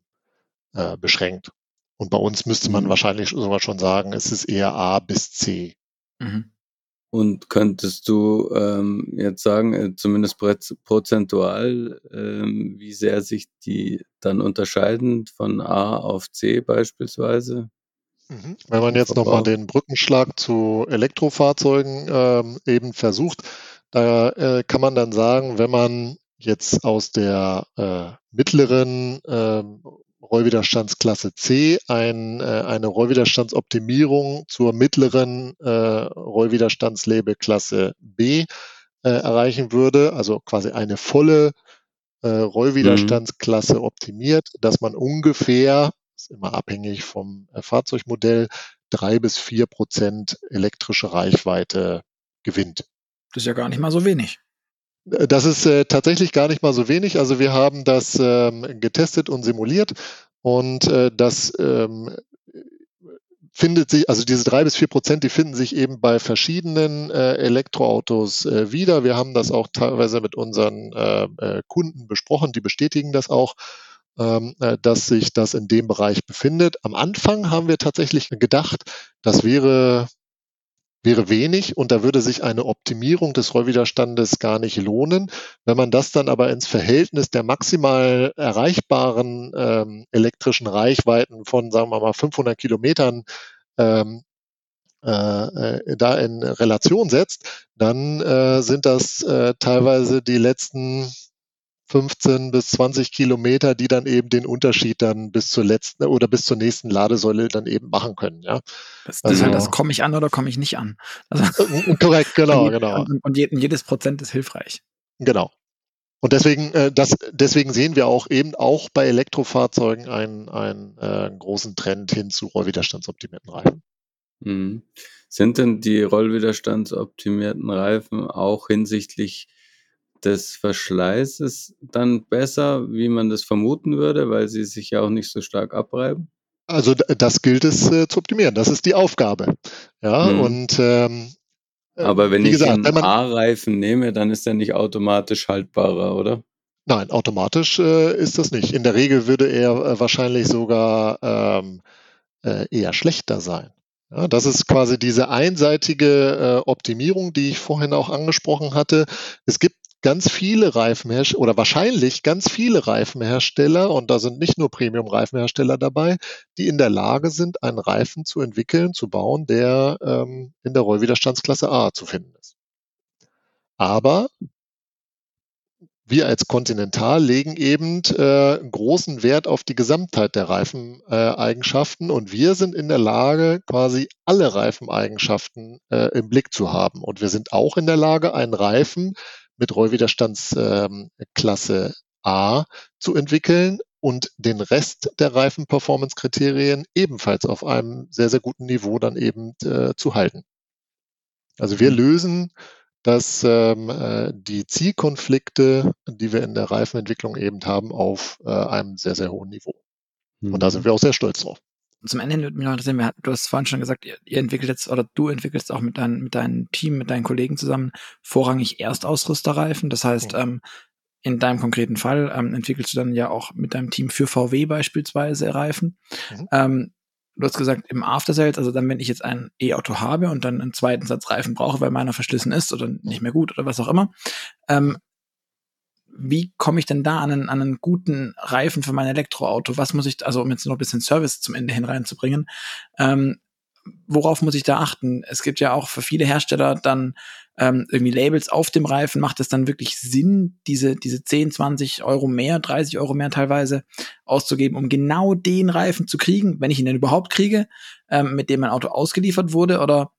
äh, beschränkt. Und bei uns müsste man mhm. wahrscheinlich sogar schon sagen, es ist eher A bis C. Mhm. Und könntest du ähm, jetzt sagen, äh, zumindest prozentual, ähm, wie sehr sich die dann unterscheiden von A auf C beispielsweise? Mhm. Wenn man jetzt nochmal den Brückenschlag zu Elektrofahrzeugen ähm, eben versucht, da äh, kann man dann sagen, wenn man jetzt aus der äh, mittleren äh, Rollwiderstandsklasse C ein, äh, eine Rollwiderstandsoptimierung zur mittleren äh, Rollwiderstandslabelklasse B äh, erreichen würde, also quasi eine volle äh, Rollwiderstandsklasse mhm. optimiert, dass man ungefähr ist immer abhängig vom äh, Fahrzeugmodell, drei bis vier Prozent elektrische Reichweite gewinnt. Das ist ja gar nicht mal so wenig. Äh, das ist äh, tatsächlich gar nicht mal so wenig. Also wir haben das ähm, getestet und simuliert und äh, das ähm, findet sich, also diese drei bis vier Prozent, die finden sich eben bei verschiedenen äh, Elektroautos äh, wieder. Wir haben das auch teilweise mit unseren äh, Kunden besprochen, die bestätigen das auch äh, dass sich das in dem Bereich befindet. Am Anfang haben wir tatsächlich gedacht, das wäre wäre wenig und da würde sich eine Optimierung des Rollwiderstandes gar nicht lohnen. Wenn man das dann aber ins Verhältnis der maximal erreichbaren ähm, elektrischen Reichweiten von, sagen wir mal, 500 Kilometern ähm, äh, äh, da in Relation setzt, dann äh, sind das äh, teilweise die letzten 15 bis 20 Kilometer, die dann eben den Unterschied dann bis zur letzten oder bis zur nächsten Ladesäule dann eben machen können. Ja. Das, das, also, halt, das komme ich an oder komme ich nicht an. Also, korrekt, genau, und, genau. Und, und jedes Prozent ist hilfreich. Genau. Und deswegen, äh, das, deswegen sehen wir auch eben auch bei Elektrofahrzeugen einen, einen äh, großen Trend hin zu rollwiderstandsoptimierten Reifen. Mhm. Sind denn die rollwiderstandsoptimierten Reifen auch hinsichtlich des Verschleißes dann besser, wie man das vermuten würde, weil sie sich ja auch nicht so stark abreiben? Also das gilt es äh, zu optimieren. Das ist die Aufgabe. Ja, hm. und ähm, äh, aber wenn ich gesagt, einen A-Reifen nehme, dann ist er nicht automatisch haltbarer, oder? Nein, automatisch äh, ist das nicht. In der Regel würde er äh, wahrscheinlich sogar ähm, äh, eher schlechter sein. Ja, das ist quasi diese einseitige äh, Optimierung, die ich vorhin auch angesprochen hatte. Es gibt ganz viele Reifenhersteller oder wahrscheinlich ganz viele Reifenhersteller, und da sind nicht nur Premium-Reifenhersteller dabei, die in der Lage sind, einen Reifen zu entwickeln, zu bauen, der ähm, in der Rollwiderstandsklasse A zu finden ist. Aber wir als Continental legen eben äh, großen Wert auf die Gesamtheit der Reifeneigenschaften und wir sind in der Lage, quasi alle Reifeneigenschaften äh, im Blick zu haben. Und wir sind auch in der Lage, einen Reifen mit Rollwiderstandsklasse ähm, A zu entwickeln und den Rest der Reifen-Performance-Kriterien ebenfalls auf einem sehr, sehr guten Niveau dann eben äh, zu halten. Also wir mhm. lösen dass ähm, äh, die Zielkonflikte, die wir in der Reifenentwicklung eben haben, auf äh, einem sehr, sehr hohen Niveau. Mhm. Und da sind mhm. wir auch sehr stolz drauf. Zum Ende würde mich noch interessieren, du hast vorhin schon gesagt, ihr, ihr entwickelt jetzt oder du entwickelst auch mit, dein, mit deinem Team, mit deinen Kollegen zusammen vorrangig Erstausrüsterreifen. Das heißt, mhm. ähm, in deinem konkreten Fall ähm, entwickelst du dann ja auch mit deinem Team für VW beispielsweise Reifen. Mhm. Ähm, du hast gesagt, im After Sales, also dann, wenn ich jetzt ein E-Auto habe und dann einen zweiten Satz Reifen brauche, weil meiner verschlissen ist oder nicht mehr gut oder was auch immer, ähm, wie komme ich denn da an einen, an einen guten Reifen für mein Elektroauto? Was muss ich, also um jetzt noch ein bisschen Service zum Ende hin reinzubringen, ähm, worauf muss ich da achten? Es gibt ja auch für viele Hersteller dann ähm, irgendwie Labels auf dem Reifen. Macht es dann wirklich Sinn, diese, diese 10, 20 Euro mehr, 30 Euro mehr teilweise auszugeben, um genau den Reifen zu kriegen, wenn ich ihn denn überhaupt kriege, ähm, mit dem mein Auto ausgeliefert wurde? Oder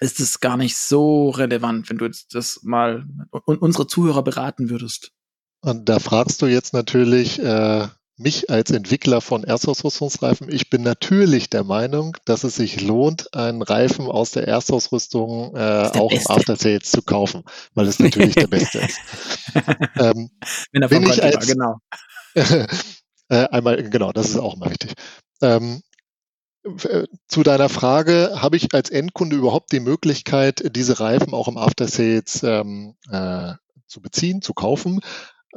ist es gar nicht so relevant, wenn du jetzt das mal unsere Zuhörer beraten würdest. Und da fragst du jetzt natürlich äh, mich als Entwickler von Erstausrüstungsreifen. Ich bin natürlich der Meinung, dass es sich lohnt, einen Reifen aus der Erstausrüstung äh, auch Beste. im After Sales zu kaufen, weil es natürlich der Beste ist. ähm, wenn er von ich als, war, genau. äh, einmal, genau, das ist auch mal wichtig. Ähm, äh, zu deiner Frage, habe ich als Endkunde überhaupt die Möglichkeit, diese Reifen auch im After Sales ähm, äh, zu beziehen, zu kaufen?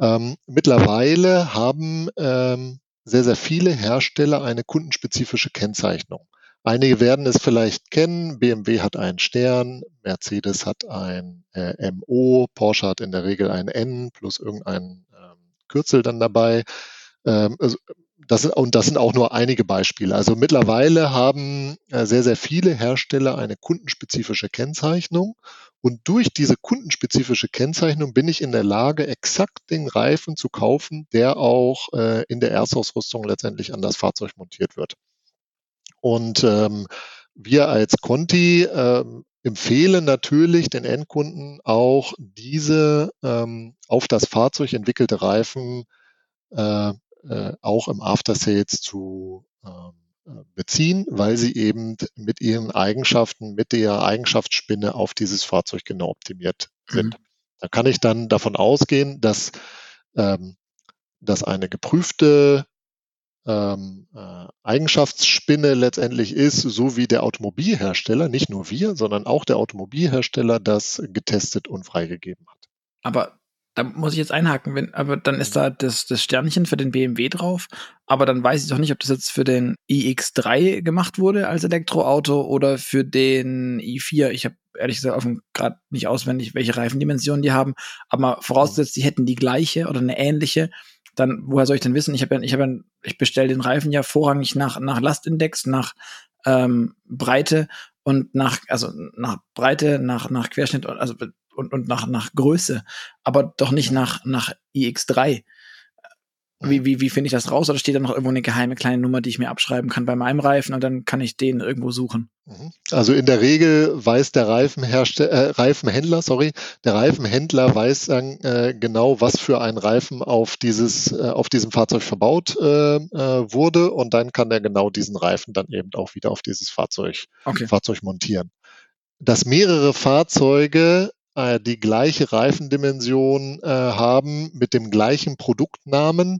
Ähm, mittlerweile haben ähm, sehr, sehr viele Hersteller eine kundenspezifische Kennzeichnung. Einige werden es vielleicht kennen. BMW hat einen Stern, Mercedes hat ein äh, MO, Porsche hat in der Regel ein N plus irgendein ähm, Kürzel dann dabei. Ähm, also das, und das sind auch nur einige Beispiele. Also mittlerweile haben äh, sehr, sehr viele Hersteller eine kundenspezifische Kennzeichnung. Und durch diese kundenspezifische Kennzeichnung bin ich in der Lage, exakt den Reifen zu kaufen, der auch äh, in der Erstausrüstung letztendlich an das Fahrzeug montiert wird. Und ähm, wir als Conti äh, empfehlen natürlich den Endkunden auch diese ähm, auf das Fahrzeug entwickelte Reifen äh, äh, auch im After Sales zu ähm, äh, beziehen, weil sie eben mit ihren Eigenschaften, mit der Eigenschaftsspinne auf dieses Fahrzeug genau optimiert sind. Mhm. Da kann ich dann davon ausgehen, dass, ähm, dass eine geprüfte ähm, äh, Eigenschaftsspinne letztendlich ist, so wie der Automobilhersteller, nicht nur wir, sondern auch der Automobilhersteller das getestet und freigegeben hat. Aber da muss ich jetzt einhaken, wenn, aber dann ist da das, das Sternchen für den BMW drauf, aber dann weiß ich doch nicht, ob das jetzt für den iX3 gemacht wurde als Elektroauto oder für den i4. Ich habe ehrlich gesagt gerade nicht auswendig, welche Reifendimensionen die haben, aber vorausgesetzt, die hätten die gleiche oder eine ähnliche, dann woher soll ich denn wissen? Ich habe ja, ich habe ja, ich bestelle den Reifen ja vorrangig nach nach Lastindex, nach ähm, Breite und nach also nach Breite, nach nach Querschnitt, also und, und nach, nach Größe, aber doch nicht nach, nach iX3. Wie, wie, wie finde ich das raus? Oder steht da noch irgendwo eine geheime kleine Nummer, die ich mir abschreiben kann bei meinem Reifen und dann kann ich den irgendwo suchen? Mhm. Also in der Regel weiß der Reifenherste äh, Reifenhändler, sorry, der Reifenhändler weiß dann äh, genau, was für ein Reifen auf dieses, äh, auf diesem Fahrzeug verbaut äh, äh, wurde und dann kann er genau diesen Reifen dann eben auch wieder auf dieses Fahrzeug, okay. Fahrzeug montieren. Dass mehrere Fahrzeuge äh, die gleiche Reifendimension äh, haben mit dem gleichen Produktnamen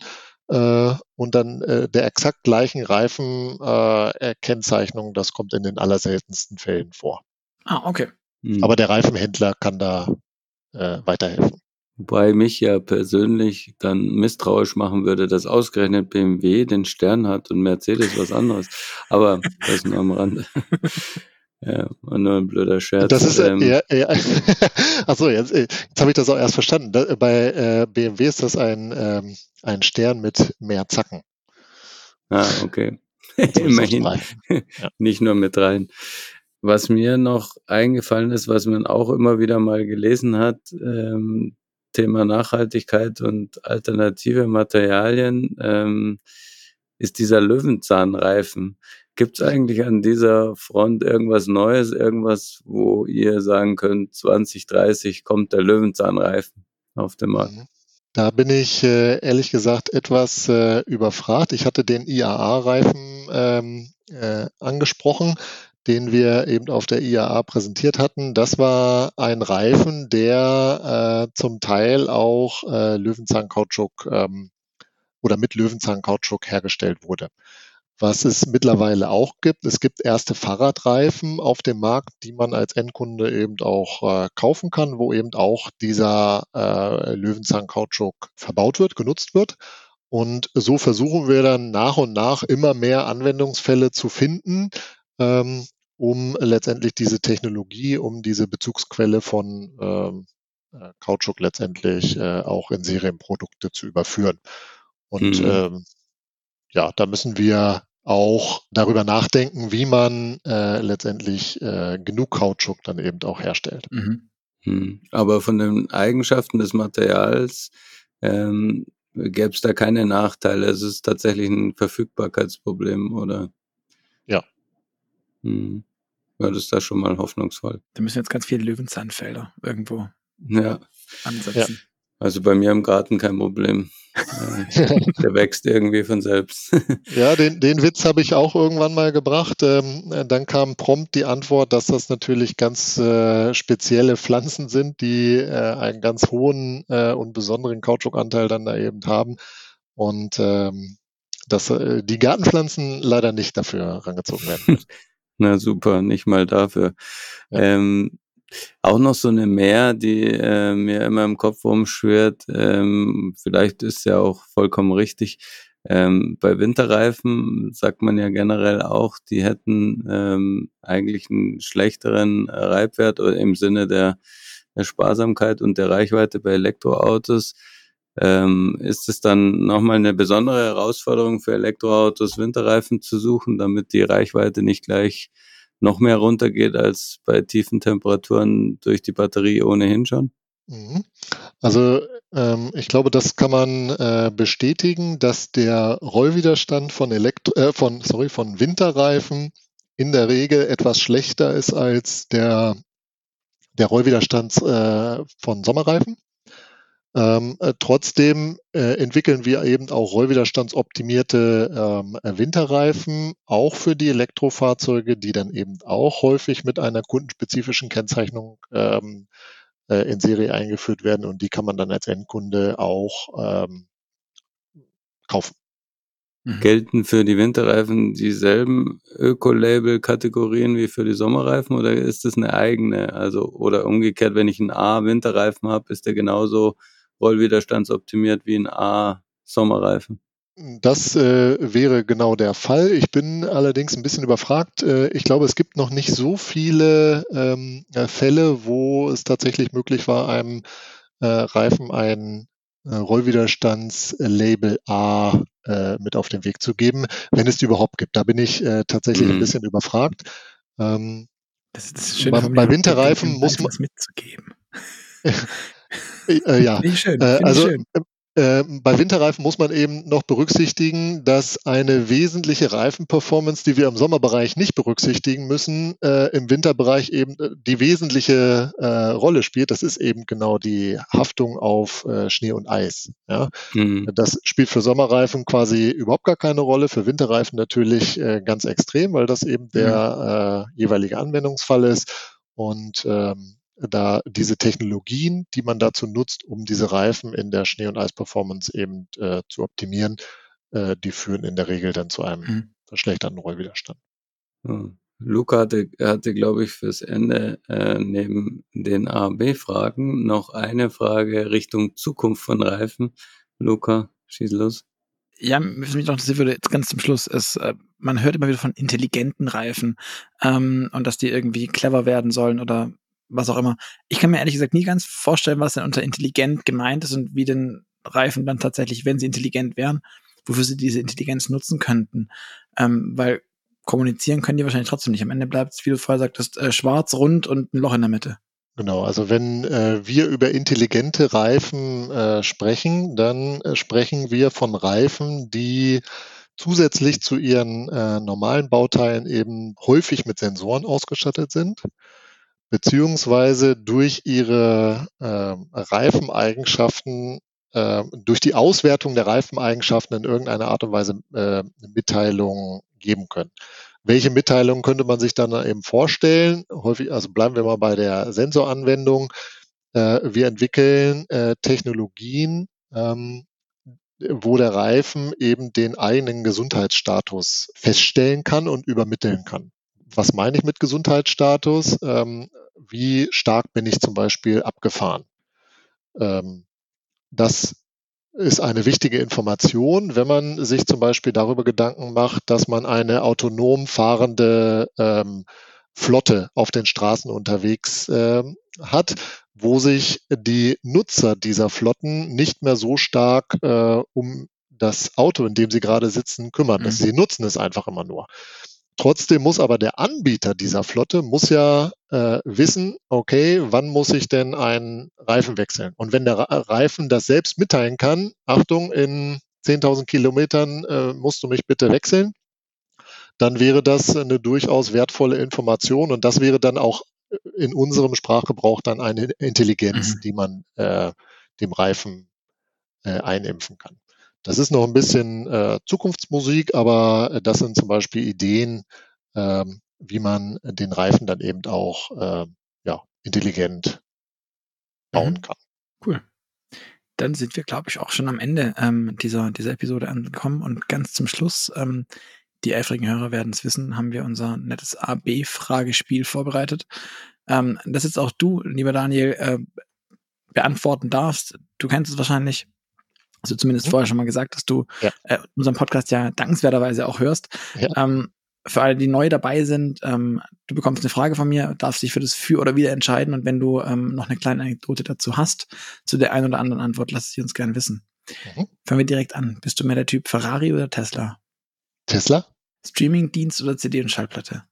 äh, und dann äh, der exakt gleichen Reifenkennzeichnung, äh, das kommt in den allerseltensten Fällen vor. Ah, okay. Mhm. Aber der Reifenhändler kann da äh, weiterhelfen. Wobei mich ja persönlich dann misstrauisch machen würde, dass ausgerechnet BMW den Stern hat und Mercedes was anderes. Aber das nur am Rande. Ja, war nur ein blöder Scherz. Das ist, ähm, ja, ja. Achso, jetzt, äh, jetzt habe ich das auch erst verstanden. Da, bei äh, BMW ist das ein, ähm, ein Stern mit mehr Zacken. Ah, okay. Immerhin. Ja. Nicht nur mit rein. Was mir noch eingefallen ist, was man auch immer wieder mal gelesen hat, ähm, Thema Nachhaltigkeit und alternative Materialien, ähm, ist dieser Löwenzahnreifen. Gibt es eigentlich an dieser Front irgendwas Neues, irgendwas, wo ihr sagen könnt, 2030 kommt der Löwenzahnreifen auf den Markt? Mhm. Da bin ich äh, ehrlich gesagt etwas äh, überfragt. Ich hatte den IAA-Reifen ähm, äh, angesprochen, den wir eben auf der IAA präsentiert hatten. Das war ein Reifen, der äh, zum Teil auch äh, Löwenzahnkautschuk ähm, oder mit Löwenzahnkautschuk hergestellt wurde. Was es mittlerweile auch gibt, es gibt erste Fahrradreifen auf dem Markt, die man als Endkunde eben auch äh, kaufen kann, wo eben auch dieser äh, Löwenzahn-Kautschuk verbaut wird, genutzt wird. Und so versuchen wir dann nach und nach immer mehr Anwendungsfälle zu finden, ähm, um letztendlich diese Technologie, um diese Bezugsquelle von ähm, äh, Kautschuk letztendlich äh, auch in Serienprodukte zu überführen. Und mhm. ähm, ja, da müssen wir auch darüber nachdenken, wie man äh, letztendlich äh, genug Kautschuk dann eben auch herstellt. Mhm. Hm. Aber von den Eigenschaften des Materials ähm, gäbe es da keine Nachteile. Es ist tatsächlich ein Verfügbarkeitsproblem, oder? Ja. Hm. Ja, das ist da schon mal hoffnungsvoll. Da müssen jetzt ganz viele Löwenzahnfelder irgendwo ja. ansetzen. Ja. Also bei mir im Garten kein Problem. Der wächst irgendwie von selbst. ja, den, den Witz habe ich auch irgendwann mal gebracht. Ähm, dann kam prompt die Antwort, dass das natürlich ganz äh, spezielle Pflanzen sind, die äh, einen ganz hohen äh, und besonderen Kautschukanteil dann da eben haben. Und ähm, dass die Gartenpflanzen leider nicht dafür rangezogen werden. Na super, nicht mal dafür. Ja. Ähm, auch noch so eine Mehr, die äh, mir immer im Kopf rumschwirrt. Ähm, vielleicht ist ja auch vollkommen richtig. Ähm, bei Winterreifen sagt man ja generell auch, die hätten ähm, eigentlich einen schlechteren Reibwert oder im Sinne der, der Sparsamkeit und der Reichweite bei Elektroautos. Ähm, ist es dann nochmal eine besondere Herausforderung für Elektroautos, Winterreifen zu suchen, damit die Reichweite nicht gleich noch mehr runtergeht als bei tiefen Temperaturen durch die Batterie ohnehin schon? Mhm. Also ähm, ich glaube, das kann man äh, bestätigen, dass der Rollwiderstand von, Elektro äh, von, sorry, von Winterreifen in der Regel etwas schlechter ist als der, der Rollwiderstand äh, von Sommerreifen. Ähm, äh, trotzdem äh, entwickeln wir eben auch rollwiderstandsoptimierte ähm, Winterreifen, auch für die Elektrofahrzeuge, die dann eben auch häufig mit einer kundenspezifischen Kennzeichnung ähm, äh, in Serie eingeführt werden und die kann man dann als Endkunde auch ähm, kaufen. Mhm. Gelten für die Winterreifen dieselben Öko-Label-Kategorien wie für die Sommerreifen oder ist das eine eigene? Also, oder umgekehrt, wenn ich einen A-Winterreifen habe, ist der genauso rollwiderstandsoptimiert wie ein A-Sommerreifen. Das äh, wäre genau der Fall. Ich bin allerdings ein bisschen überfragt. Äh, ich glaube, es gibt noch nicht so viele ähm, äh, Fälle, wo es tatsächlich möglich war, einem äh, Reifen ein äh, Rollwiderstandslabel A äh, mit auf den Weg zu geben, wenn es die überhaupt gibt. Da bin ich tatsächlich mhm. ein bisschen überfragt. Ähm, das, das ist schön, bei, bei Winterreifen muss man mitzugeben. Äh, ja, schön, äh, also schön. Äh, bei Winterreifen muss man eben noch berücksichtigen, dass eine wesentliche Reifenperformance, die wir im Sommerbereich nicht berücksichtigen müssen, äh, im Winterbereich eben äh, die wesentliche äh, Rolle spielt. Das ist eben genau die Haftung auf äh, Schnee und Eis. Ja? Mhm. Das spielt für Sommerreifen quasi überhaupt gar keine Rolle, für Winterreifen natürlich äh, ganz extrem, weil das eben der mhm. jeweilige Anwendungsfall ist. Und ähm, da diese Technologien, die man dazu nutzt, um diese Reifen in der Schnee- und Eisperformance eben äh, zu optimieren, äh, die führen in der Regel dann zu einem mhm. verschlechterten Rollwiderstand. Hm. Luca hatte, hatte glaube ich, fürs Ende äh, neben den A, B-Fragen noch eine Frage Richtung Zukunft von Reifen. Luca, schieß los. Ja, was mich noch interessieren würde, jetzt ganz zum Schluss, ist, äh, man hört immer wieder von intelligenten Reifen ähm, und dass die irgendwie clever werden sollen oder was auch immer. Ich kann mir ehrlich gesagt nie ganz vorstellen, was denn unter intelligent gemeint ist und wie denn Reifen dann tatsächlich, wenn sie intelligent wären, wofür sie diese Intelligenz nutzen könnten. Ähm, weil kommunizieren können die wahrscheinlich trotzdem nicht. Am Ende bleibt es, wie du vorher sagtest, äh, schwarz, rund und ein Loch in der Mitte. Genau, also wenn äh, wir über intelligente Reifen äh, sprechen, dann äh, sprechen wir von Reifen, die zusätzlich zu ihren äh, normalen Bauteilen eben häufig mit Sensoren ausgestattet sind beziehungsweise durch ihre äh, Reifeneigenschaften, äh, durch die Auswertung der Reifeneigenschaften in irgendeiner Art und Weise äh, Mitteilungen geben können. Welche Mitteilungen könnte man sich dann eben vorstellen? Häufig, also bleiben wir mal bei der Sensoranwendung. Äh, wir entwickeln äh, Technologien, ähm, wo der Reifen eben den eigenen Gesundheitsstatus feststellen kann und übermitteln kann. Was meine ich mit Gesundheitsstatus? Ähm, wie stark bin ich zum Beispiel abgefahren? Ähm, das ist eine wichtige Information, wenn man sich zum Beispiel darüber Gedanken macht, dass man eine autonom fahrende ähm, Flotte auf den Straßen unterwegs äh, hat, wo sich die Nutzer dieser Flotten nicht mehr so stark äh, um das Auto, in dem sie gerade sitzen, kümmern. Mhm. Sie nutzen es einfach immer nur. Trotzdem muss aber der Anbieter dieser Flotte muss ja äh, wissen, okay, wann muss ich denn einen Reifen wechseln? Und wenn der Reifen das selbst mitteilen kann, Achtung, in 10.000 Kilometern äh, musst du mich bitte wechseln, dann wäre das eine durchaus wertvolle Information und das wäre dann auch in unserem Sprachgebrauch dann eine Intelligenz, mhm. die man äh, dem Reifen äh, einimpfen kann. Das ist noch ein bisschen äh, Zukunftsmusik, aber das sind zum Beispiel Ideen, ähm, wie man den Reifen dann eben auch äh, ja, intelligent bauen mhm. kann. Cool. Dann sind wir, glaube ich, auch schon am Ende ähm, dieser, dieser Episode angekommen und ganz zum Schluss ähm, die eifrigen Hörer werden es wissen, haben wir unser nettes AB-Fragespiel vorbereitet, ähm, das jetzt auch du, lieber Daniel, äh, beantworten darfst. Du kennst es wahrscheinlich. Also zumindest mhm. vorher schon mal gesagt, dass du ja. äh, unseren Podcast ja dankenswerterweise auch hörst. Ja. Ähm, für alle, die neu dabei sind, ähm, du bekommst eine Frage von mir, darfst dich für das Für oder Wider entscheiden und wenn du ähm, noch eine kleine Anekdote dazu hast, zu der einen oder anderen Antwort, lass sie uns gerne wissen. Mhm. Fangen wir direkt an. Bist du mehr der Typ Ferrari oder Tesla? Tesla. Streaming-Dienst oder CD und Schallplatte?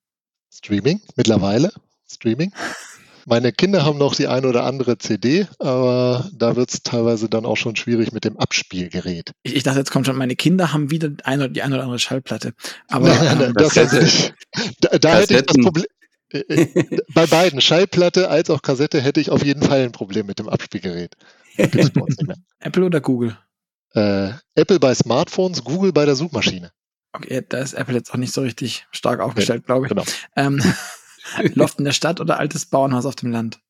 Streaming, mittlerweile. Streaming. Meine Kinder haben noch die eine oder andere CD, aber da wird es teilweise dann auch schon schwierig mit dem Abspielgerät. Ich, ich dachte, jetzt kommt schon, meine Kinder haben wieder eine, die eine oder andere Schallplatte. Aber nein, nein, nein, das hätte ich, da, da hätte ich das Problem. Äh, äh, bei beiden, Schallplatte als auch Kassette, hätte ich auf jeden Fall ein Problem mit dem Abspielgerät. Apple oder Google? Äh, Apple bei Smartphones, Google bei der Suchmaschine. Okay, da ist Apple jetzt auch nicht so richtig stark aufgestellt, glaube ich. Genau. Ähm, Loft in der Stadt oder altes Bauernhaus auf dem Land?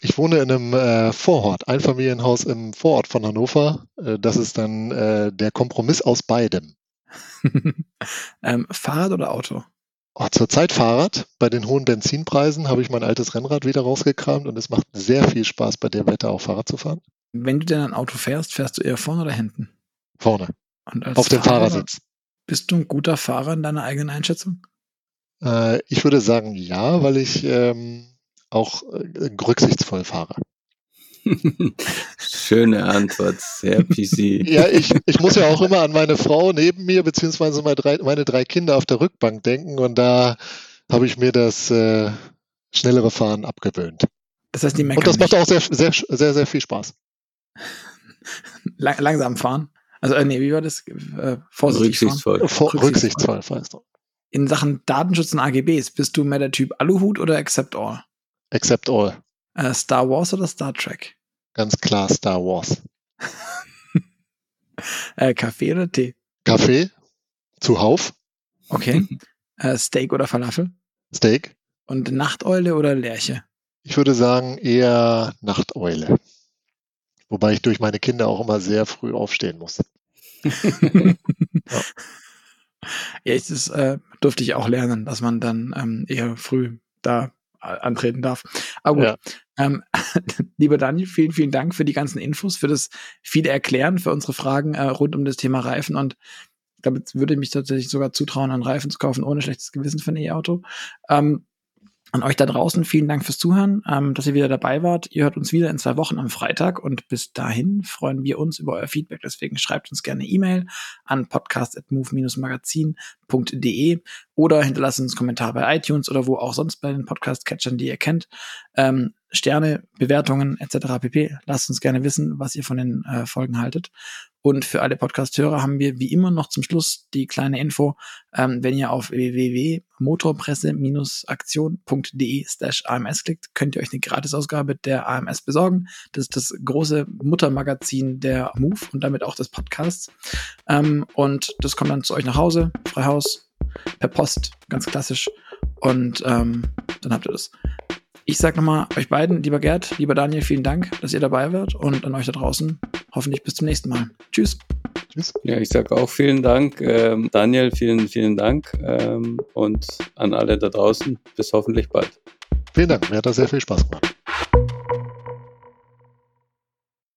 Ich wohne in einem äh, Vorort, Einfamilienhaus im Vorort von Hannover. Äh, das ist dann äh, der Kompromiss aus beidem. ähm, Fahrrad oder Auto? Oh, zurzeit Fahrrad. Bei den hohen Benzinpreisen habe ich mein altes Rennrad wieder rausgekramt und es macht sehr viel Spaß, bei dem Wetter auch Fahrrad zu fahren. Wenn du denn ein Auto fährst, fährst du eher vorne oder hinten? Vorne. Auf dem Fahrersitz. Bist du ein guter Fahrer in deiner eigenen Einschätzung? Äh, ich würde sagen ja, weil ich ähm, auch äh, rücksichtsvoll fahre. Schöne Antwort, sehr PC. ja, ich, ich muss ja auch immer an meine Frau neben mir, beziehungsweise meine drei, meine drei Kinder auf der Rückbank denken und da habe ich mir das äh, schnellere Fahren abgewöhnt. Das heißt, die meckern Und das macht auch sehr, sehr, sehr, sehr viel Spaß. Lang, langsam fahren? Also, äh, nee, wie war das? Äh, vorsichtig Rücksichtsvoll. Vor, rücksichtsvoll, rücksichtsvoll In Sachen Datenschutz und AGBs, bist du mehr der Typ Aluhut oder Accept All? Accept All. Äh, Star Wars oder Star Trek? Ganz klar Star Wars. äh, Kaffee oder Tee? Kaffee. Zuhauf. Okay. äh, Steak oder Falafel? Steak. Und Nachteule oder Lerche? Ich würde sagen eher Nachteule. Wobei ich durch meine Kinder auch immer sehr früh aufstehen muss. ja. Ja, das äh, durfte ich auch lernen, dass man dann ähm, eher früh da äh, antreten darf. Aber gut. Ja. Ähm, lieber Daniel, vielen, vielen Dank für die ganzen Infos, für das viele Erklären, für unsere Fragen äh, rund um das Thema Reifen und jetzt würde ich mich tatsächlich sogar zutrauen, einen Reifen zu kaufen, ohne schlechtes Gewissen für ein E-Auto. Ähm, an euch da draußen vielen Dank fürs Zuhören, ähm, dass ihr wieder dabei wart. Ihr hört uns wieder in zwei Wochen am Freitag und bis dahin freuen wir uns über euer Feedback. Deswegen schreibt uns gerne E-Mail an podcast.move-magazin.de oder hinterlasst uns einen Kommentar bei iTunes oder wo auch sonst bei den Podcast-Catchern, die ihr kennt. Ähm, Sterne, Bewertungen etc. pp. Lasst uns gerne wissen, was ihr von den äh, Folgen haltet. Und für alle Podcast-Hörer haben wir wie immer noch zum Schluss die kleine Info. Ähm, wenn ihr auf www.motorpresse-aktion.de slash AMS klickt, könnt ihr euch eine Gratisausgabe der AMS besorgen. Das ist das große Muttermagazin der Move und damit auch des Podcasts. Ähm, und das kommt dann zu euch nach Hause, Freihaus, per Post, ganz klassisch. Und ähm, dann habt ihr das. Ich sag nochmal euch beiden, lieber Gerd, lieber Daniel, vielen Dank, dass ihr dabei wart und an euch da draußen hoffentlich bis zum nächsten Mal. Tschüss. Tschüss. Ja, ich sage auch vielen Dank. Ähm, Daniel, vielen, vielen Dank. Ähm, und an alle da draußen, bis hoffentlich bald. Vielen Dank, mir hat das sehr viel Spaß gemacht.